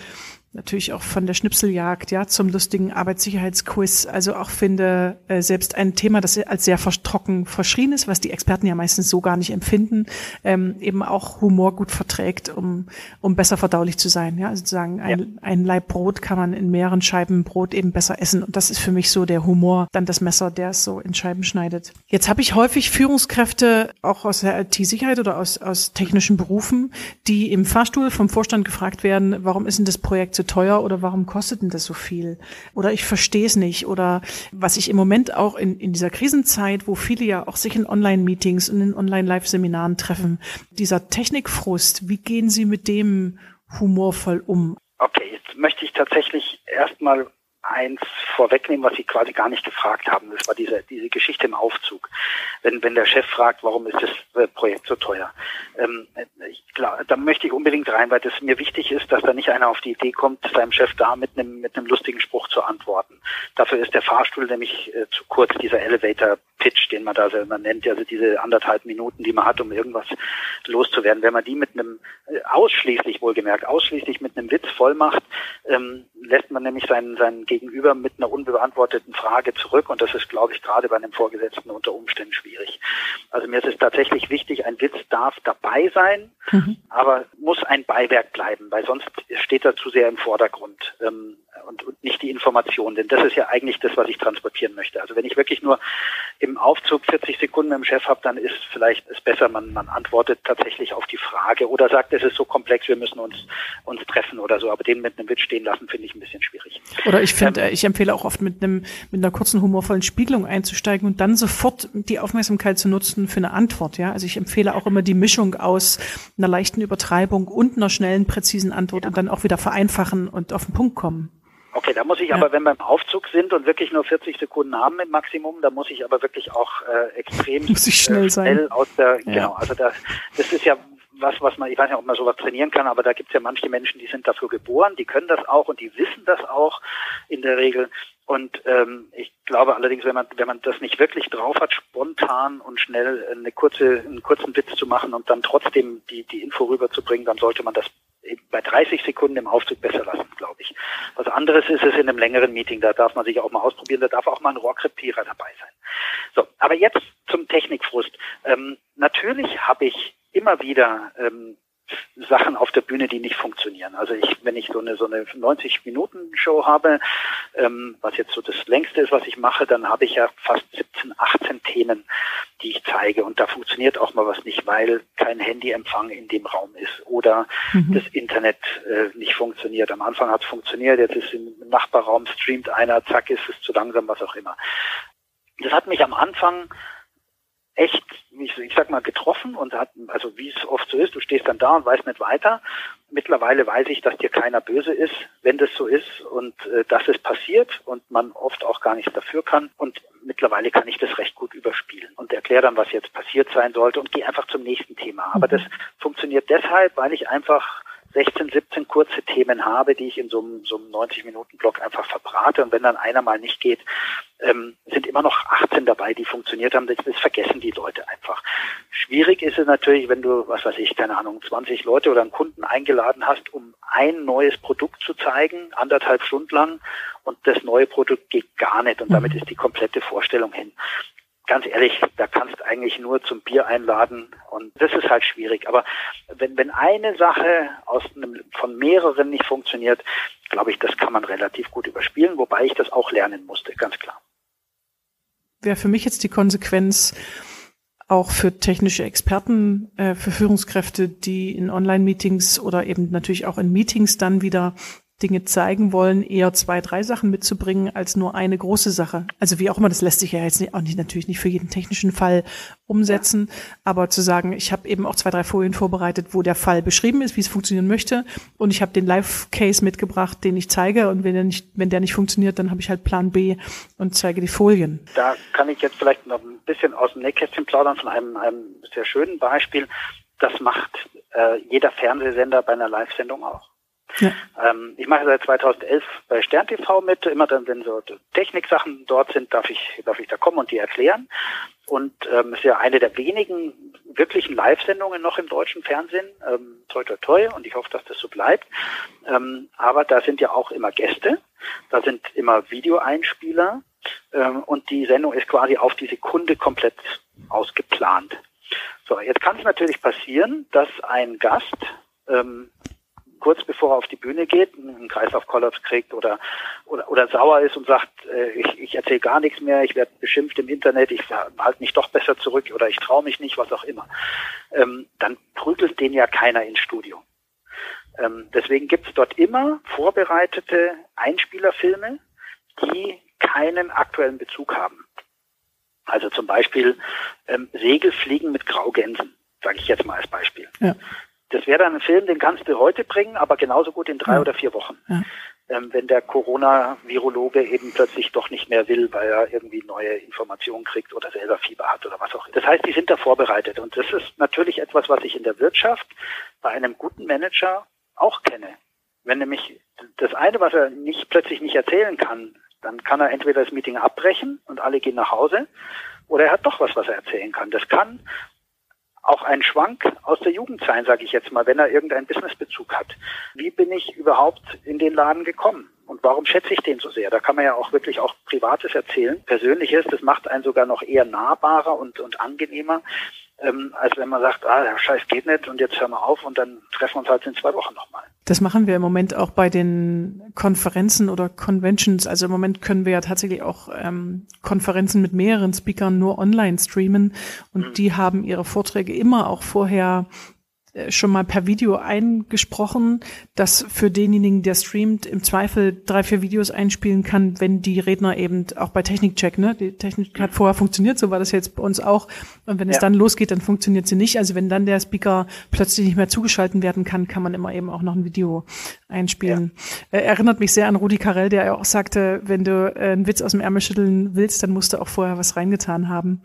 natürlich auch von der Schnipseljagd ja zum lustigen Arbeitssicherheitsquiz. Also auch finde äh, selbst ein Thema, das als sehr trocken verschrien ist, was die Experten ja meistens so gar nicht empfinden, ähm, eben auch Humor gut verträgt, um um besser verdaulich zu sein. Ja, also sozusagen ein, ja. ein Laib Brot kann man in mehreren Scheiben Brot eben besser essen und das ist für mich so der Humor, dann das Messer, der es so in Scheiben schneidet. Jetzt habe ich häufig Führungskräfte auch aus der IT-Sicherheit oder aus aus technischen Berufen, die im Fahrstuhl vom Vorstand gefragt werden, warum ist denn das Projekt so teuer oder warum kostet denn das so viel? Oder ich verstehe es nicht. Oder was ich im Moment auch in, in dieser Krisenzeit, wo viele ja auch sich in Online-Meetings und in Online-Live-Seminaren treffen, dieser Technikfrust, wie gehen Sie mit dem humorvoll um? Okay, jetzt möchte ich tatsächlich erstmal eins vorwegnehmen, was Sie quasi gar nicht gefragt haben. Das war diese, diese Geschichte im Aufzug. Wenn, wenn der Chef fragt, warum ist das äh, Projekt so teuer? Ähm, klar, da möchte ich unbedingt rein, weil das mir wichtig ist, dass da nicht einer auf die Idee kommt, seinem Chef da mit einem, mit einem lustigen Spruch zu antworten. Dafür ist der Fahrstuhl nämlich äh, zu kurz, dieser Elevator Pitch, den man da selber nennt, also diese anderthalb Minuten, die man hat, um irgendwas loszuwerden. Wenn man die mit einem, äh, ausschließlich wohlgemerkt, ausschließlich mit einem Witz voll macht, ähm, lässt man nämlich seinen, seinen Gegenüber mit einer unbeantworteten Frage zurück und das ist, glaube ich, gerade bei einem Vorgesetzten unter Umständen schwierig. Also mir ist es tatsächlich wichtig, ein Witz darf dabei sein, mhm. aber muss ein Beiwerk bleiben, weil sonst steht er zu sehr im Vordergrund. Ähm, und, und nicht die Information, denn das ist ja eigentlich das, was ich transportieren möchte. Also wenn ich wirklich nur im Aufzug 40 Sekunden mit dem Chef habe, dann ist vielleicht es besser, man, man antwortet tatsächlich auf die Frage oder sagt, es ist so komplex, wir müssen uns, uns treffen oder so. Aber den mit einem Witz stehen lassen, finde ich ein bisschen schwierig. Oder ich finde, ähm, ich empfehle auch oft mit einem, mit einer kurzen humorvollen Spiegelung einzusteigen und dann sofort die Aufmerksamkeit zu nutzen für eine Antwort. Ja, also ich empfehle auch immer die Mischung aus einer leichten Übertreibung und einer schnellen, präzisen Antwort ja. und dann auch wieder vereinfachen und auf den Punkt kommen. Okay, da muss ich ja. aber, wenn wir im Aufzug sind und wirklich nur 40 Sekunden haben im Maximum, da muss ich aber wirklich auch äh, extrem muss ich schnell, äh, schnell sein. aus der, ja. genau, also da, das ist ja was, was man, ich weiß nicht, ob man sowas trainieren kann, aber da gibt es ja manche Menschen, die sind dafür geboren, die können das auch und die wissen das auch in der Regel. Und ähm, ich glaube allerdings, wenn man wenn man das nicht wirklich drauf hat, spontan und schnell eine kurze einen kurzen Witz zu machen und dann trotzdem die die Info rüberzubringen, dann sollte man das bei 30 Sekunden im Aufzug besser lassen, glaube ich. Was anderes ist es in einem längeren Meeting, da darf man sich auch mal ausprobieren, da darf auch mal ein Rohrkrepierer dabei sein. So, aber jetzt zum Technikfrust. Ähm, natürlich habe ich immer wieder ähm, Sachen auf der Bühne, die nicht funktionieren. Also ich, wenn ich so eine so eine 90 Minuten Show habe, ähm, was jetzt so das längste ist, was ich mache, dann habe ich ja fast 17, 18 Themen, die ich zeige und da funktioniert auch mal was nicht, weil kein Handyempfang in dem Raum ist oder mhm. das Internet äh, nicht funktioniert. Am Anfang hat es funktioniert, jetzt ist im Nachbarraum streamt einer, zack, ist es zu langsam, was auch immer. Das hat mich am Anfang echt, ich, ich sag mal, getroffen und hat, also wie es oft so ist, du stehst dann da und weißt nicht weiter. Mittlerweile weiß ich, dass dir keiner böse ist, wenn das so ist und äh, dass es passiert und man oft auch gar nichts dafür kann. Und mittlerweile kann ich das recht gut überspielen und erkläre dann, was jetzt passiert sein sollte und gehe einfach zum nächsten Thema. Aber mhm. das funktioniert deshalb, weil ich einfach 16, 17 kurze Themen habe, die ich in so einem, so einem 90-Minuten-Block einfach verbrate. Und wenn dann einer mal nicht geht, ähm, sind immer noch 18 dabei, die funktioniert haben. Das, das vergessen die Leute einfach. Schwierig ist es natürlich, wenn du, was weiß ich, keine Ahnung, 20 Leute oder einen Kunden eingeladen hast, um ein neues Produkt zu zeigen, anderthalb Stunden lang, und das neue Produkt geht gar nicht. Und damit mhm. ist die komplette Vorstellung hin ganz ehrlich, da kannst eigentlich nur zum Bier einladen und das ist halt schwierig. Aber wenn, wenn eine Sache aus einem, von mehreren nicht funktioniert, glaube ich, das kann man relativ gut überspielen, wobei ich das auch lernen musste, ganz klar. Wäre für mich jetzt die Konsequenz, auch für technische Experten, äh, für Führungskräfte, die in Online-Meetings oder eben natürlich auch in Meetings dann wieder Dinge zeigen wollen, eher zwei, drei Sachen mitzubringen als nur eine große Sache. Also wie auch immer, das lässt sich ja jetzt nicht, auch nicht natürlich nicht für jeden technischen Fall umsetzen, ja. aber zu sagen, ich habe eben auch zwei, drei Folien vorbereitet, wo der Fall beschrieben ist, wie es funktionieren möchte und ich habe den Live-Case mitgebracht, den ich zeige und wenn der nicht, wenn der nicht funktioniert, dann habe ich halt Plan B und zeige die Folien. Da kann ich jetzt vielleicht noch ein bisschen aus dem Nähkästchen plaudern von einem, einem sehr schönen Beispiel. Das macht äh, jeder Fernsehsender bei einer Live-Sendung auch. Ja. Ähm, ich mache seit 2011 bei Stern TV mit. Immer dann, wenn so Techniksachen dort sind, darf ich, darf ich da kommen und die erklären. Und ähm, ist ja eine der wenigen wirklichen Live-Sendungen noch im deutschen Fernsehen. Ähm, toi, toi, toi. Und ich hoffe, dass das so bleibt. Ähm, aber da sind ja auch immer Gäste. Da sind immer Videoeinspieler. Ähm, und die Sendung ist quasi auf die Sekunde komplett ausgeplant. So, jetzt kann es natürlich passieren, dass ein Gast ähm, kurz bevor er auf die Bühne geht, einen Kreislaufkollaps kriegt oder, oder, oder sauer ist und sagt, äh, ich, ich erzähle gar nichts mehr, ich werde beschimpft im Internet, ich halte mich doch besser zurück oder ich traue mich nicht, was auch immer, ähm, dann prügelt den ja keiner ins Studio. Ähm, deswegen gibt es dort immer vorbereitete Einspielerfilme, die keinen aktuellen Bezug haben. Also zum Beispiel ähm, Segelfliegen mit Graugänsen, sage ich jetzt mal als Beispiel. Ja. Das wäre dann ein Film, den kannst du heute bringen, aber genauso gut in drei ja. oder vier Wochen. Ja. Ähm, wenn der Corona-Virologe eben plötzlich doch nicht mehr will, weil er irgendwie neue Informationen kriegt oder selber Fieber hat oder was auch immer. Das heißt, die sind da vorbereitet. Und das ist natürlich etwas, was ich in der Wirtschaft bei einem guten Manager auch kenne. Wenn nämlich das eine, was er nicht plötzlich nicht erzählen kann, dann kann er entweder das Meeting abbrechen und alle gehen nach Hause, oder er hat doch was, was er erzählen kann. Das kann auch ein Schwank aus der Jugend sein, sage ich jetzt mal, wenn er irgendeinen Businessbezug hat. Wie bin ich überhaupt in den Laden gekommen? Und warum schätze ich den so sehr? Da kann man ja auch wirklich auch Privates erzählen, Persönliches. Das macht einen sogar noch eher nahbarer und, und angenehmer, ähm, als wenn man sagt, ah, der Scheiß geht nicht und jetzt hören wir auf und dann treffen wir uns halt in zwei Wochen nochmal. Das machen wir im Moment auch bei den Konferenzen oder Conventions. Also im Moment können wir ja tatsächlich auch ähm, Konferenzen mit mehreren Speakern nur online streamen und mhm. die haben ihre Vorträge immer auch vorher schon mal per Video eingesprochen, dass für denjenigen, der streamt, im Zweifel drei, vier Videos einspielen kann, wenn die Redner eben auch bei Technikcheck, ne? Die Technik hat vorher funktioniert, so war das jetzt bei uns auch. Und wenn ja. es dann losgeht, dann funktioniert sie nicht. Also wenn dann der Speaker plötzlich nicht mehr zugeschalten werden kann, kann man immer eben auch noch ein Video einspielen. Ja. erinnert mich sehr an Rudi Carell, der ja auch sagte, wenn du äh, einen Witz aus dem Ärmel schütteln willst, dann musst du auch vorher was reingetan haben.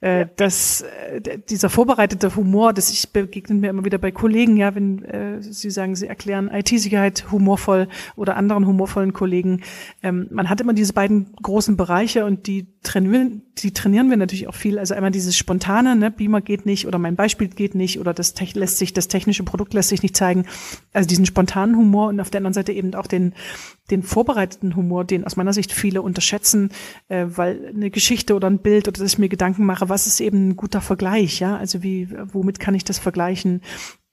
Äh, ja. Das, äh, dieser vorbereitete Humor, das ich begegnet mir immer wieder bei Kollegen, ja, wenn äh, sie sagen, sie erklären IT-Sicherheit humorvoll oder anderen humorvollen Kollegen. Ähm, man hat immer diese beiden großen Bereiche und die trainieren, die trainieren wir natürlich auch viel. Also einmal dieses spontane, ne, Beamer geht nicht oder mein Beispiel geht nicht oder das lässt sich, das technische Produkt lässt sich nicht zeigen. Also diesen spontanen Humor und auf der anderen Seite eben auch den, den vorbereiteten Humor, den aus meiner Sicht viele unterschätzen, äh, weil eine Geschichte oder ein Bild oder dass ich mir Gedanken mache, was ist eben ein guter Vergleich, ja? Also wie, womit kann ich das vergleichen?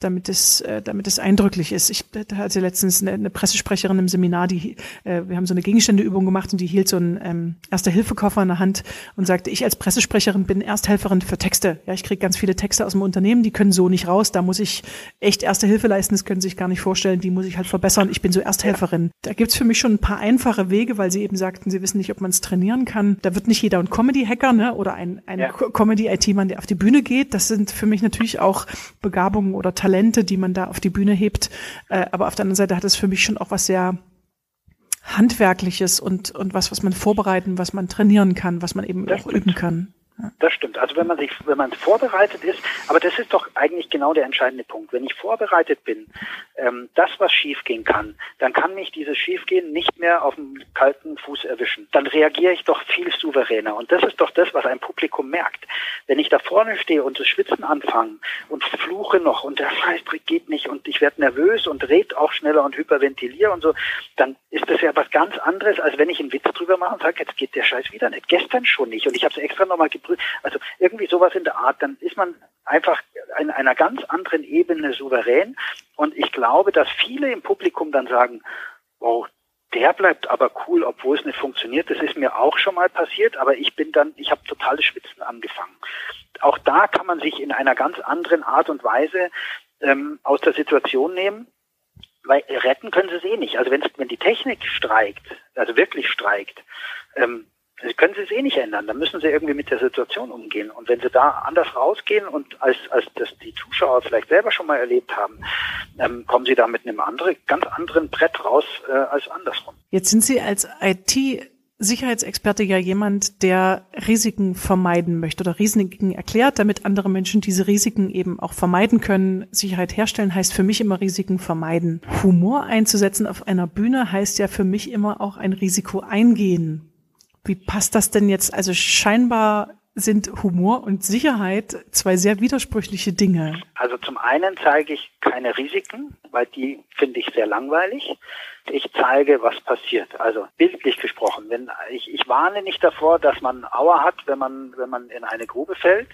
Damit es, äh, damit es eindrücklich ist. Ich hatte letztens eine, eine Pressesprecherin im Seminar, die, äh, wir haben so eine Gegenständeübung gemacht und die hielt so einen ähm, Erste-Hilfe-Koffer in der Hand und sagte, ich als Pressesprecherin bin Ersthelferin für Texte. Ja, ich kriege ganz viele Texte aus dem Unternehmen, die können so nicht raus. Da muss ich echt Erste Hilfe leisten, das können Sie sich gar nicht vorstellen, die muss ich halt verbessern. Ich bin so Ersthelferin. Da gibt's für mich schon ein paar einfache Wege, weil Sie eben sagten, Sie wissen nicht, ob man es trainieren kann. Da wird nicht jeder ein Comedy-Hacker ne, oder ein, ein ja. Comedy-IT-Mann, der auf die Bühne geht. Das sind für mich natürlich auch Begabungen oder Talente Talente, die man da auf die Bühne hebt. Äh, aber auf der anderen Seite hat es für mich schon auch was sehr Handwerkliches und, und was, was man vorbereiten, was man trainieren kann, was man eben das auch stimmt. üben kann. Das stimmt. Also wenn man sich, wenn man vorbereitet ist, aber das ist doch eigentlich genau der entscheidende Punkt. Wenn ich vorbereitet bin, ähm, das, was schiefgehen kann, dann kann mich dieses Schiefgehen nicht mehr auf dem kalten Fuß erwischen. Dann reagiere ich doch viel souveräner. Und das ist doch das, was ein Publikum merkt. Wenn ich da vorne stehe und das Schwitzen anfange und fluche noch und der Scheißtrick geht nicht und ich werde nervös und red auch schneller und hyperventiliere und so, dann ist das ja was ganz anderes, als wenn ich einen Witz drüber mache und sage, jetzt geht der Scheiß wieder nicht. Gestern schon nicht. Und ich habe es extra nochmal geprüft also irgendwie sowas in der Art, dann ist man einfach in einer ganz anderen Ebene souverän. Und ich glaube, dass viele im Publikum dann sagen, wow, der bleibt aber cool, obwohl es nicht funktioniert. Das ist mir auch schon mal passiert, aber ich bin dann, ich habe totales Schwitzen angefangen. Auch da kann man sich in einer ganz anderen Art und Weise ähm, aus der Situation nehmen, weil retten können sie es eh nicht. Also wenn, wenn die Technik streikt, also wirklich streikt, ähm, können sie es eh nicht ändern. Dann müssen sie irgendwie mit der Situation umgehen. Und wenn sie da anders rausgehen und als, als das die Zuschauer vielleicht selber schon mal erlebt haben, ähm, kommen sie da mit einem anderen, ganz anderen Brett raus äh, als andersrum. Jetzt sind Sie als IT Sicherheitsexperte ja jemand, der Risiken vermeiden möchte oder Risiken erklärt, damit andere Menschen diese Risiken eben auch vermeiden können. Sicherheit herstellen heißt für mich immer Risiken vermeiden. Humor einzusetzen auf einer Bühne heißt ja für mich immer auch ein Risiko eingehen. Wie passt das denn jetzt? Also scheinbar sind Humor und Sicherheit zwei sehr widersprüchliche Dinge. Also zum einen zeige ich keine Risiken, weil die finde ich sehr langweilig. Ich zeige, was passiert. Also bildlich gesprochen, wenn ich, ich warne nicht davor, dass man Aua hat, wenn man wenn man in eine Grube fällt,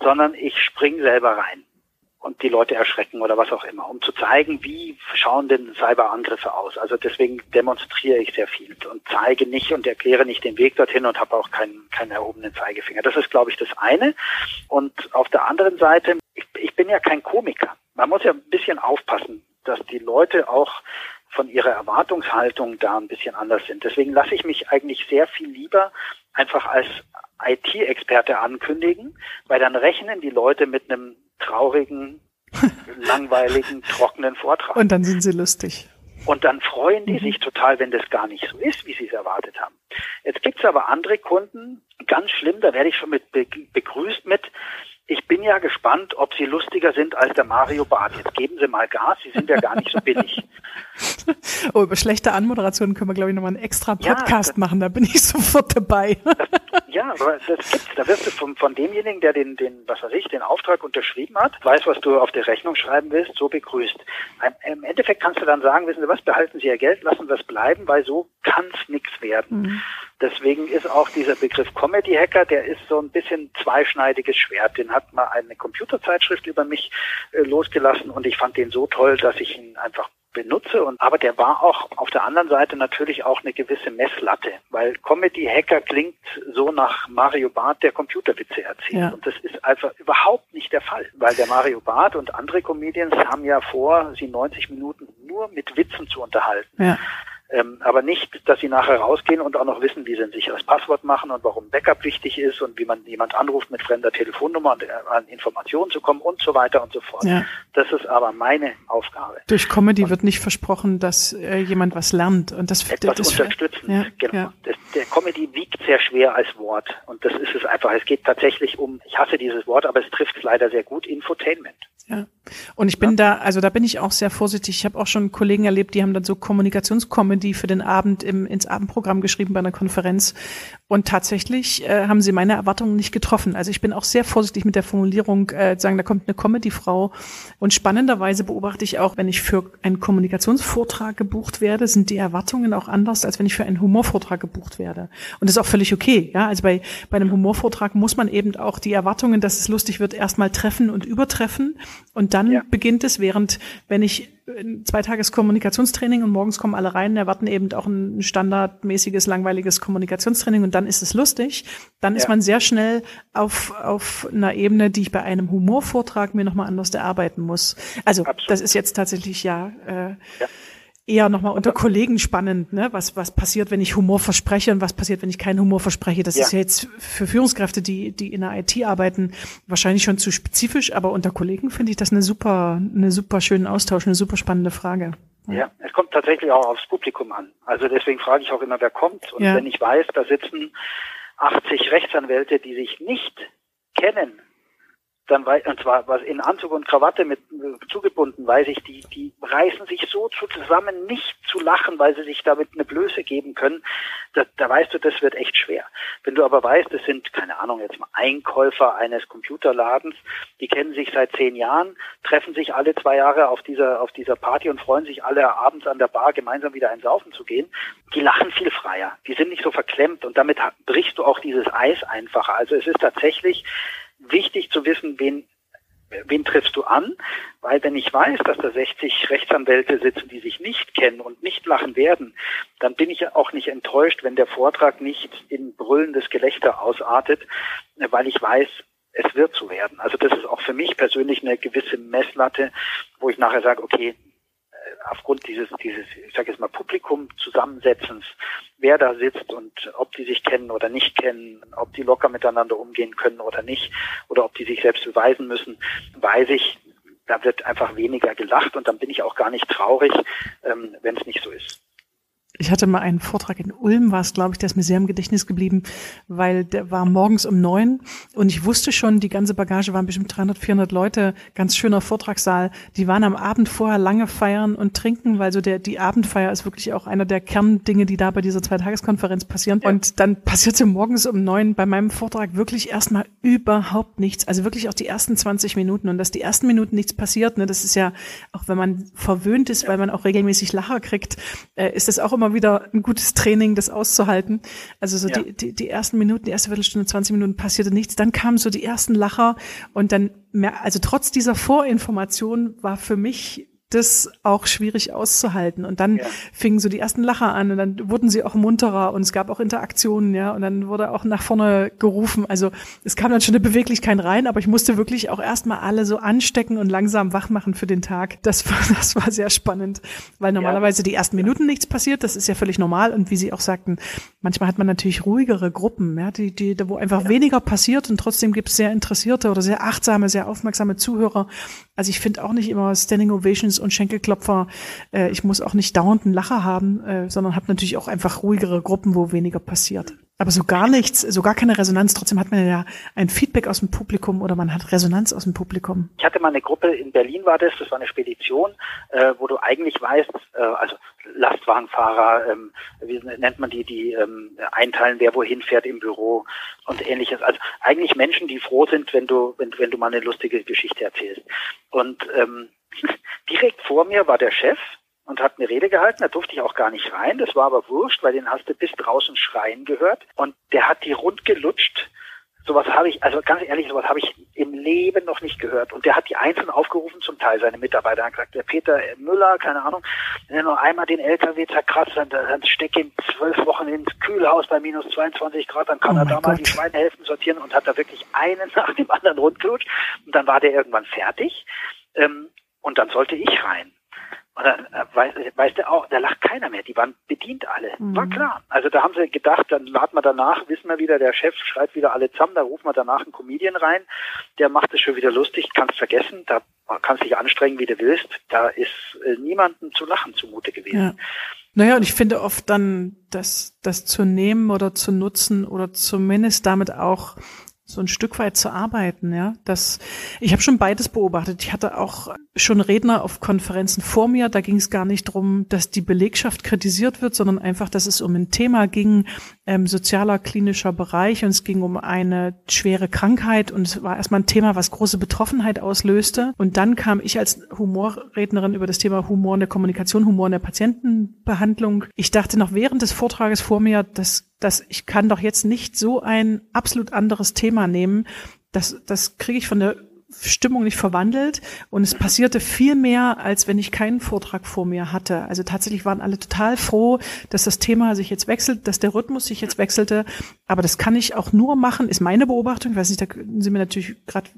sondern ich springe selber rein und die Leute erschrecken oder was auch immer, um zu zeigen, wie schauen denn Cyberangriffe aus. Also deswegen demonstriere ich sehr viel und zeige nicht und erkläre nicht den Weg dorthin und habe auch keinen, keinen erhobenen Zeigefinger. Das ist, glaube ich, das eine. Und auf der anderen Seite, ich, ich bin ja kein Komiker. Man muss ja ein bisschen aufpassen, dass die Leute auch von ihrer Erwartungshaltung da ein bisschen anders sind. Deswegen lasse ich mich eigentlich sehr viel lieber einfach als IT-Experte ankündigen, weil dann rechnen die Leute mit einem traurigen, langweiligen, trockenen Vortrag. Und dann sind sie lustig. Und dann freuen die mhm. sich total, wenn das gar nicht so ist, wie sie es erwartet haben. Jetzt gibt's aber andere Kunden, ganz schlimm, da werde ich schon mit begrüßt mit, ich bin ja gespannt, ob Sie lustiger sind als der Mario Barth. Jetzt geben Sie mal Gas, Sie sind ja gar nicht so billig. Oh, über schlechte Anmoderationen können wir, glaube ich, nochmal einen extra Podcast ja, machen, da bin ich sofort dabei. Das, ja, das gibt's. Da wirst du von, von demjenigen, der den, den, was weiß ich, den Auftrag unterschrieben hat, weiß, was du auf der Rechnung schreiben willst, so begrüßt. Im Endeffekt kannst du dann sagen, wissen Sie was, behalten Sie Ihr Geld, lassen Sie es bleiben, weil so kann's nichts werden. Mhm. Deswegen ist auch dieser Begriff Comedy Hacker, der ist so ein bisschen zweischneidiges Schwert. Den hat mal eine Computerzeitschrift über mich äh, losgelassen und ich fand den so toll, dass ich ihn einfach benutze. Und, aber der war auch auf der anderen Seite natürlich auch eine gewisse Messlatte, weil Comedy Hacker klingt so nach Mario Barth, der Computerwitze erzählt. Ja. Und das ist einfach überhaupt nicht der Fall, weil der Mario Barth und andere Comedians haben ja vor, sie 90 Minuten nur mit Witzen zu unterhalten. Ja Ähm, aber nicht, dass sie nachher rausgehen und auch noch wissen, wie sie ein sicheres Passwort machen und warum Backup wichtig ist und wie man jemand anruft mit fremder Telefonnummer und äh, an Informationen zu kommen und so weiter und so fort. Ja. Das ist aber meine Aufgabe. Durch Comedy und wird nicht versprochen, dass äh, jemand was lernt und das etwas das unterstützen. Ja, genau. Ja. Das, der Comedy wiegt sehr schwer als Wort und das ist es einfach. Es geht tatsächlich um, ich hasse dieses Wort, aber es trifft es leider sehr gut, Infotainment. Ja. Und ich bin ja. da, also da bin ich auch sehr vorsichtig. Ich habe auch schon Kollegen erlebt, die haben dann so Kommunikationscomedy für den Abend im, ins Abendprogramm geschrieben bei einer Konferenz. Und tatsächlich äh, haben sie meine Erwartungen nicht getroffen. Also ich bin auch sehr vorsichtig mit der Formulierung, äh, sagen, da kommt eine Comedy-Frau. Und spannenderweise beobachte ich auch, wenn ich für einen Kommunikationsvortrag gebucht werde, sind die Erwartungen auch anders, als wenn ich für einen Humorvortrag gebucht werde. Und das ist auch völlig okay. Ja, also bei, bei einem Humorvortrag muss man eben auch die Erwartungen, dass es lustig wird, erstmal treffen und übertreffen. Und dann ja. beginnt es, während wenn ich zwei Tages Kommunikationstraining und morgens kommen alle rein, erwarten eben auch ein standardmäßiges, langweiliges Kommunikationstraining und dann ist es lustig. Dann ja. ist man sehr schnell auf, auf einer Ebene, die ich bei einem Humorvortrag mir nochmal anders erarbeiten muss. Also Absolut. das ist jetzt tatsächlich ja, äh, ja eher nochmal unter Kollegen spannend, ne? Was, was passiert, wenn ich Humor verspreche und was passiert, wenn ich keinen Humor verspreche. Das ja. ist ja jetzt für Führungskräfte, die, die in der IT arbeiten, wahrscheinlich schon zu spezifisch, aber unter Kollegen finde ich das eine super, eine super schönen Austausch, eine super spannende Frage. Ja. es kommt tatsächlich auch aufs Publikum an. Also deswegen frage ich auch immer, wer kommt. Und ja. wenn ich weiß, da sitzen 80 Rechtsanwälte, die sich nicht kennen, dann weiß, und zwar was in Anzug und Krawatte mit zugebunden, weiß ich, die, die reißen sich so zusammen, nicht zu lachen, weil sie sich damit eine Blöße geben können. Da, da weißt du, das wird echt schwer. Wenn du aber weißt, es sind, keine Ahnung, jetzt mal Einkäufer eines Computerladens, die kennen sich seit zehn Jahren, treffen sich alle zwei Jahre auf dieser, auf dieser Party und freuen sich alle abends an der Bar gemeinsam wieder ein Saufen zu gehen, die lachen viel freier. Die sind nicht so verklemmt und damit brichst du auch dieses Eis einfacher. Also es ist tatsächlich, wichtig zu wissen, wen, wen triffst du an, weil wenn ich weiß, dass da 60 Rechtsanwälte sitzen, die sich nicht kennen und nicht lachen werden, dann bin ich auch nicht enttäuscht, wenn der Vortrag nicht in brüllendes Gelächter ausartet, weil ich weiß, es wird so werden. Also das ist auch für mich persönlich eine gewisse Messlatte, wo ich nachher sage, okay, aufgrund dieses, dieses, ich sage jetzt mal, Publikum-Zusammensetzens, wer da sitzt und ob die sich kennen oder nicht kennen, ob die locker miteinander umgehen können oder nicht, oder ob die sich selbst beweisen müssen, weiß ich, da wird einfach weniger gelacht und dann bin ich auch gar nicht traurig, ähm, wenn es nicht so ist. Ich hatte mal einen Vortrag in Ulm, war es, glaube ich, der ist mir sehr im Gedächtnis geblieben, weil der war morgens um neun und ich wusste schon, die ganze Bagage waren bestimmt 300, 400 Leute, ganz schöner Vortragssaal. Die waren am Abend vorher lange feiern und trinken, weil so der, die Abendfeier ist wirklich auch einer der Kerndinge, die da bei dieser Zweitageskonferenz passieren. Ja. Und dann passierte morgens um neun bei meinem Vortrag wirklich erstmal überhaupt nichts. Also wirklich auch die ersten 20 Minuten und dass die ersten Minuten nichts passiert, ne, das ist ja, auch wenn man verwöhnt ist, weil man auch regelmäßig Lacher kriegt, äh, ist das auch immer immer wieder ein gutes Training, das auszuhalten. Also so ja. die, die, die ersten Minuten, die erste Viertelstunde, 20 Minuten passierte nichts. Dann kamen so die ersten Lacher und dann, mehr, also trotz dieser Vorinformation war für mich das auch schwierig auszuhalten. Und dann ja. fingen so die ersten Lacher an und dann wurden sie auch munterer und es gab auch Interaktionen, ja, und dann wurde auch nach vorne gerufen. Also es kam dann schon eine Beweglichkeit rein, aber ich musste wirklich auch erstmal alle so anstecken und langsam wach machen für den Tag. Das war, das war sehr spannend, weil normalerweise ja. die ersten Minuten nichts passiert, das ist ja völlig normal. Und wie Sie auch sagten, manchmal hat man natürlich ruhigere Gruppen, ja, die, die, wo einfach ja. weniger passiert und trotzdem gibt es sehr interessierte oder sehr achtsame, sehr aufmerksame Zuhörer. Also ich finde auch nicht immer Standing Ovations und Schenkelklopfer. Äh, ich muss auch nicht dauernd einen Lacher haben, äh, sondern habe natürlich auch einfach ruhigere Gruppen, wo weniger passiert. Aber so gar nichts, so gar keine Resonanz. Trotzdem hat man ja ein Feedback aus dem Publikum oder man hat Resonanz aus dem Publikum. Ich hatte mal eine Gruppe in Berlin war das, das war eine Spedition, äh, wo du eigentlich weißt, äh, also Lastwagenfahrer, ähm, wie nennt man die, die ähm, einteilen, wer wohin fährt im Büro und ähnliches. Also eigentlich Menschen, die froh sind, wenn du, wenn, wenn du mal eine lustige Geschichte erzählst. Und ähm, direkt vor mir war der Chef und hat eine Rede gehalten. Da durfte ich auch gar nicht rein. Das war aber wurscht, weil den hast du bis draußen schreien gehört. Und der hat die rund gelutscht Sowas habe ich, also ganz ehrlich, sowas habe ich im Leben noch nicht gehört. Und der hat die einzeln aufgerufen, zum Teil seine Mitarbeiter. Er hat gesagt, der Peter Müller, keine Ahnung, wenn er nur einmal den LKW zerkratzt, dann, dann stecke ihm zwölf Wochen ins Kühlhaus bei minus 22 Grad, dann kann oh er da mal die Schweinehälften sortieren und hat da wirklich einen nach dem anderen rundgelutscht. Und dann war der irgendwann fertig. Ähm, und dann sollte ich rein. Und dann äh, weiß, weißt du auch, da lacht keiner mehr. Die waren bedient alle. Mhm. War klar. Also da haben sie gedacht, dann laden wir danach, wissen wir wieder, der Chef schreit wieder alle zusammen, da rufen wir danach einen Comedian rein, der macht es schon wieder lustig, kannst vergessen, da kannst dich anstrengen, wie du willst. Da ist äh, niemandem zu lachen zumute gewesen. Ja. Naja, und ich finde oft dann, das, das zu nehmen oder zu nutzen oder zumindest damit auch so ein Stück weit zu arbeiten, ja. Das, ich habe schon beides beobachtet. Ich hatte auch schon Redner auf Konferenzen vor mir. Da ging es gar nicht drum, dass die Belegschaft kritisiert wird, sondern einfach, dass es um ein Thema ging, ähm, sozialer klinischer Bereich und es ging um eine schwere Krankheit und es war erstmal ein Thema, was große Betroffenheit auslöste. Und dann kam ich als Humorrednerin über das Thema Humor in der Kommunikation, Humor in der Patientenbehandlung. Ich dachte noch während des Vortrages vor mir, dass dass ich kann doch jetzt nicht so ein absolut anderes Thema nehmen. Das, das kriege ich von der Stimmung nicht verwandelt und es passierte viel mehr, als wenn ich keinen Vortrag vor mir hatte. Also tatsächlich waren alle total froh, dass das Thema sich jetzt wechselt, dass der Rhythmus sich jetzt wechselte. Aber das kann ich auch nur machen, ist meine Beobachtung. Ich weiß nicht, da können Sie mir natürlich gerade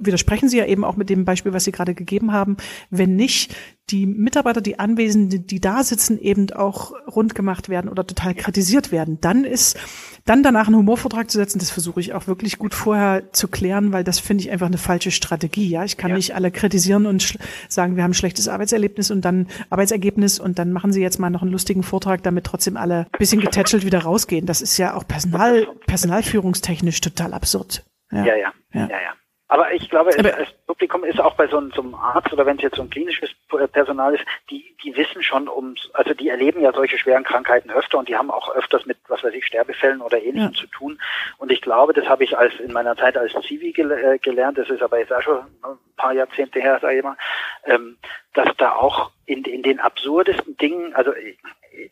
widersprechen Sie ja eben auch mit dem Beispiel, was Sie gerade gegeben haben. Wenn nicht, die Mitarbeiter, die Anwesenden, die da sitzen, eben auch rund gemacht werden oder total kritisiert werden, dann ist, dann danach einen Humorvortrag zu setzen, das versuche ich auch wirklich gut vorher zu klären, weil das finde ich einfach eine falsche Strategie. Ja, ich kann ja. nicht alle kritisieren und sagen, wir haben ein schlechtes Arbeitserlebnis und dann Arbeitsergebnis und dann machen Sie jetzt mal noch einen lustigen Vortrag, damit trotzdem alle ein bisschen getätschelt wieder rausgehen. Das ist ja auch Personal, personalführungstechnisch total absurd. ja, ja. ja. ja, ja. Aber ich glaube, Aber das Publikum ist auch bei so, einem, so einem Arzt oder wenn es jetzt so ein klinisches Personal ist, die, die wissen schon um, also die erleben ja solche schweren Krankheiten öfter und die haben auch öfters mit, was weiß ich, Sterbefällen oder Ähnlichem ja. zu tun. Und ich glaube, das habe ich als in meiner Zeit als Zivi gel äh, gelernt, das ist aber jetzt auch schon ein paar Jahrzehnte her, sage ich mal, ähm, dass da auch in, in den absurdesten Dingen, also ich,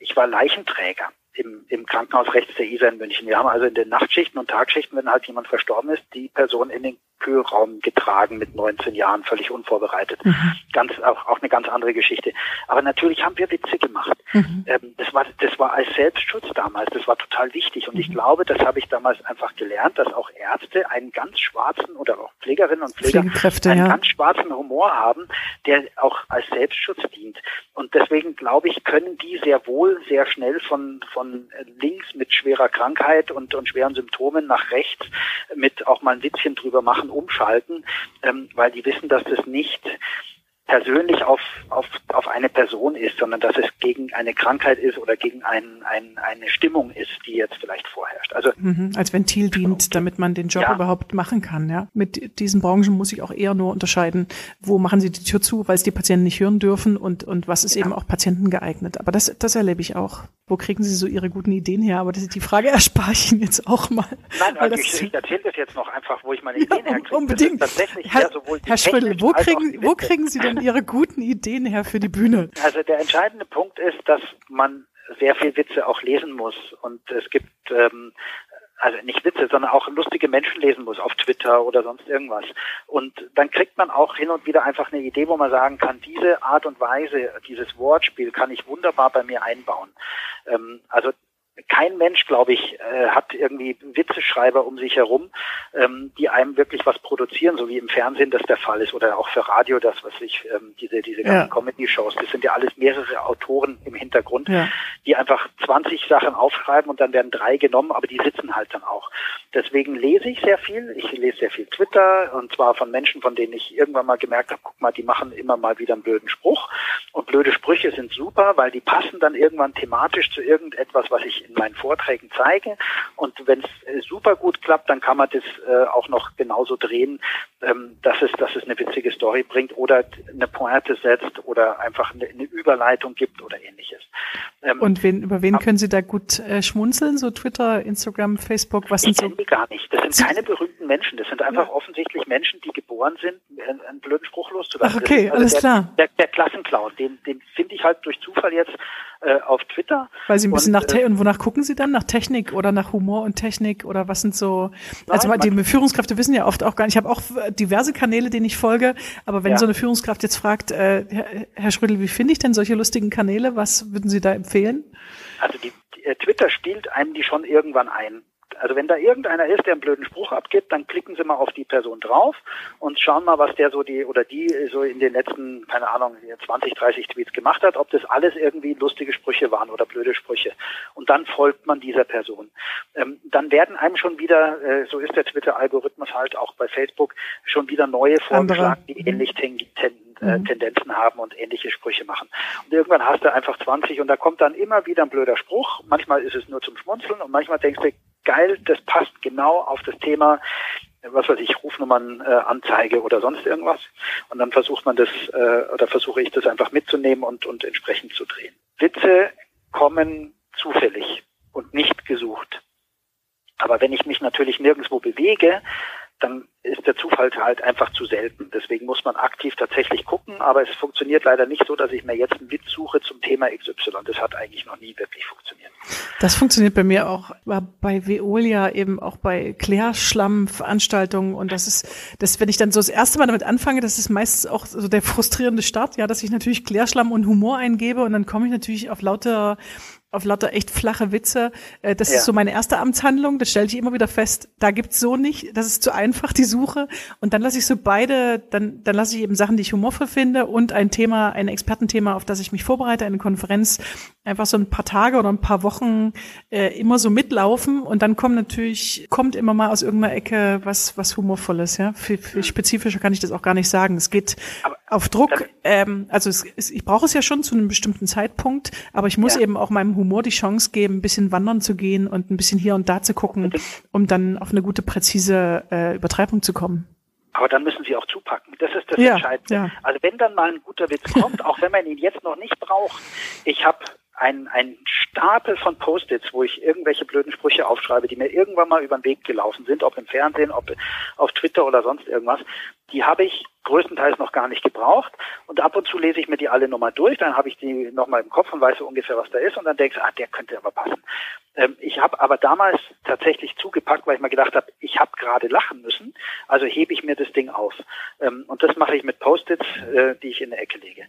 ich war Leichenträger im, im Krankenhaus rechts der ISA in München. Wir haben also in den Nachtschichten und Tagschichten, wenn halt jemand verstorben ist, die Person in den Kühlraum getragen mit 19 Jahren, völlig unvorbereitet. Mhm. Ganz, auch, auch eine ganz andere Geschichte. Aber natürlich haben wir Witze gemacht. Mhm. Ähm, das war, das war als Selbstschutz damals. Das war total wichtig. Und mhm. ich glaube, das habe ich damals einfach gelernt, dass auch Ärzte einen ganz schwarzen oder auch Pflegerinnen und Pfleger einen ja. ganz schwarzen Humor haben, der auch als Selbstschutz dient. Und deswegen glaube ich, können die sehr wohl sehr schnell von, von links mit schwerer Krankheit und, und schweren Symptomen nach rechts mit auch mal ein Witzchen drüber machen umschalten, ähm, weil die wissen, dass das nicht persönlich auf, auf, auf eine Person ist, sondern dass es gegen eine Krankheit ist oder gegen ein, ein, eine Stimmung ist, die jetzt vielleicht vorherrscht. Also mhm, als Ventil dient, damit man den Job ja. überhaupt machen kann. Ja, mit diesen Branchen muss ich auch eher nur unterscheiden, wo machen sie die Tür zu, weil es die Patienten nicht hören dürfen und und was ist ja. eben auch Patienten geeignet. Aber das das erlebe ich auch. Wo kriegen Sie so Ihre guten Ideen her? Aber das die Frage erspare ich Ihnen jetzt auch mal. Nein, also ich, ich erzähle das jetzt noch einfach, wo ich meine Ideen ja, herkriege. Unbedingt. Herr, Herr Schrödel, wo kriegen wo kriegen Sie denn denn Ihre guten Ideen her für die Bühne? Also der entscheidende Punkt ist, dass man sehr viel Witze auch lesen muss. Und es gibt ähm, also nicht Witze, sondern auch lustige Menschen lesen muss auf Twitter oder sonst irgendwas. Und dann kriegt man auch hin und wieder einfach eine Idee, wo man sagen kann, diese Art und Weise, dieses Wortspiel kann ich wunderbar bei mir einbauen. Ähm, also kein Mensch, glaube ich, äh, hat irgendwie Witzeschreiber um sich herum, ähm, die einem wirklich was produzieren, so wie im Fernsehen das der Fall ist oder auch für Radio das, was ich, ähm, diese, diese ganzen ja. Comedy-Shows, das sind ja alles mehrere Autoren im Hintergrund, ja. die einfach 20 Sachen aufschreiben und dann werden drei genommen, aber die sitzen halt dann auch. Deswegen lese ich sehr viel. Ich lese sehr viel Twitter und zwar von Menschen, von denen ich irgendwann mal gemerkt habe, guck mal, die machen immer mal wieder einen blöden Spruch. Und blöde Sprüche sind super, weil die passen dann irgendwann thematisch zu irgendetwas, was ich in meinen Vorträgen zeige. Und wenn es äh, super gut klappt, dann kann man das äh, auch noch genauso drehen, ähm, dass es, dass es eine witzige Story bringt oder eine Pointe setzt oder einfach eine, eine Überleitung gibt oder ähnliches. Ähm, Und wen, über wen können Sie da gut äh, schmunzeln? So Twitter, Instagram, Facebook, was sind so? Die gar nicht. Das sind keine berühmten Menschen. Das sind einfach ja. offensichtlich Menschen, die geboren sind, einen, einen blöden Spruch loszulassen. Ach, okay, also alles der, klar. Der, der Klassenclown, den, den finde ich halt durch Zufall jetzt äh, auf Twitter. Weil Sie ein bisschen und, nach, äh, und wonach gucken Sie dann? Nach Technik oder nach Humor und Technik oder was sind so, also Nein, die Führungskräfte wissen ja oft auch gar nicht, ich habe auch diverse Kanäle, denen ich folge, aber wenn ja. so eine Führungskraft jetzt fragt, äh, Herr, Schrödel, wie finde ich denn solche lustigen Kanäle, was würden Sie da empfehlen? Also die, die, äh, Twitter spielt einem die schon irgendwann ein Also wenn da irgendeiner ist, der einen blöden Spruch abgibt, dann klicken Sie mal auf die Person drauf und schauen mal, was der so die oder die so in den letzten, keine Ahnung, 20, 30 Tweets gemacht hat, ob das alles irgendwie lustige Sprüche waren oder blöde Sprüche. Und dann folgt man dieser Person. Ähm, dann werden einem schon wieder, äh, so ist der Twitter-Algorithmus halt auch bei Facebook, schon wieder neue vorgeschlagen, die mhm. ähnlich ten, ten, äh, mhm. Tendenzen haben und ähnliche Sprüche machen. Und irgendwann hast du einfach 20 und da kommt dann immer wieder ein blöder Spruch. Manchmal ist es nur zum Schmunzeln und manchmal denkst du, geil, das passt genau auf das Thema, was weiß ich, Rufnummernanzeige äh, oder sonst irgendwas. Und dann versucht man das, äh, oder versuche ich das einfach mitzunehmen und, und entsprechend zu drehen. Witze kommen zufällig und nicht gesucht. Aber wenn ich mich natürlich nirgendwo bewege, dann ist der Zufall halt einfach zu selten. Deswegen muss man aktiv tatsächlich gucken, aber es funktioniert leider nicht so, dass ich mir jetzt einen Witz suche zum Thema XY. Das hat eigentlich noch nie wirklich funktioniert. Das funktioniert bei mir auch bei Veolia, eben auch bei Klärschlammveranstaltungen und das ist, das, wenn ich dann so das erste Mal damit anfange, das ist meistens auch so der frustrierende Start, ja, dass ich natürlich Klärschlamm und Humor eingebe und dann komme ich natürlich auf lauter auf lauter echt flache Witze. Äh, das ja. ist so meine erste Amtshandlung. Das stelle ich immer wieder fest. Da gibt's so nicht. Das ist zu einfach, die Suche. Und dann lasse ich so beide, dann, dann lasse ich eben Sachen, die ich humorvoll finde und ein Thema, ein Expertenthema, auf das ich mich vorbereite, eine Konferenz, einfach so ein paar Tage oder ein paar Wochen äh, immer so mitlaufen. Und dann kommt natürlich, kommt immer mal aus irgendeiner Ecke was, was humorvolles, ja. Viel, viel spezifischer kann ich das auch gar nicht sagen. Es geht aber, auf Druck. Ähm, also es, es, ich brauche es ja schon zu einem bestimmten Zeitpunkt, aber ich muss ja. eben auch meinem Humor die Chance geben, ein bisschen wandern zu gehen und ein bisschen hier und da zu gucken, um dann auf eine gute, präzise äh, Übertreibung zu kommen. Aber dann müssen sie auch zupacken. Das ist das ja, Entscheidende. Ja. Also wenn dann mal ein guter Witz kommt, auch wenn man ihn jetzt noch nicht braucht. Ich habe ein, ein Stapel von Post-its, wo ich irgendwelche blöden Sprüche aufschreibe, die mir irgendwann mal über den Weg gelaufen sind, ob im Fernsehen, ob auf Twitter oder sonst irgendwas. Die habe ich größtenteils noch gar nicht gebraucht. Und ab und zu lese ich mir die alle nochmal durch, dann habe ich die nochmal im Kopf und weiß so ungefähr, was da ist. Und dann denke ich, ah, der könnte aber passen. Ähm, ich habe aber damals tatsächlich zugepackt, weil ich mir gedacht habe, ich habe gerade lachen müssen, also hebe ich mir das Ding auf. Ähm, und das mache ich mit Post-its, äh, die ich in der Ecke lege.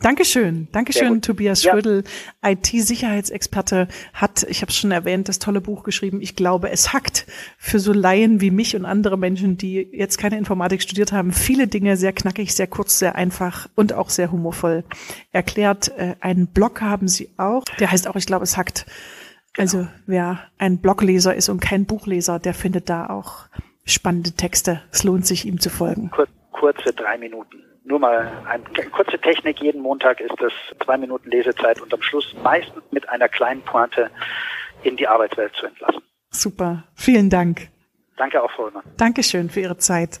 Dankeschön. Dankeschön, Tobias ja. Schrödel, IT-Sicherheitsexperte, hat, ich habe es schon erwähnt, das tolle Buch geschrieben. Ich glaube, es hackt für so Laien wie mich und andere Menschen, die jetzt keine Informatik studiert haben, viele Dinge sehr knackig, sehr kurz, sehr einfach und auch sehr humorvoll erklärt. Äh, einen Blog haben sie auch, der heißt auch, ich glaube, es hackt Genau. Also wer ein Blogleser ist und kein Buchleser, der findet da auch spannende Texte. Es lohnt sich, ihm zu folgen. Kur kurze drei Minuten. Nur mal eine kurze Technik. Jeden Montag ist das zwei Minuten Lesezeit und am Schluss meistens mit einer kleinen Pointe in die Arbeitswelt zu entlassen. Super. Vielen Dank. Danke auch, Frau Ullmann. Dankeschön für Ihre Zeit.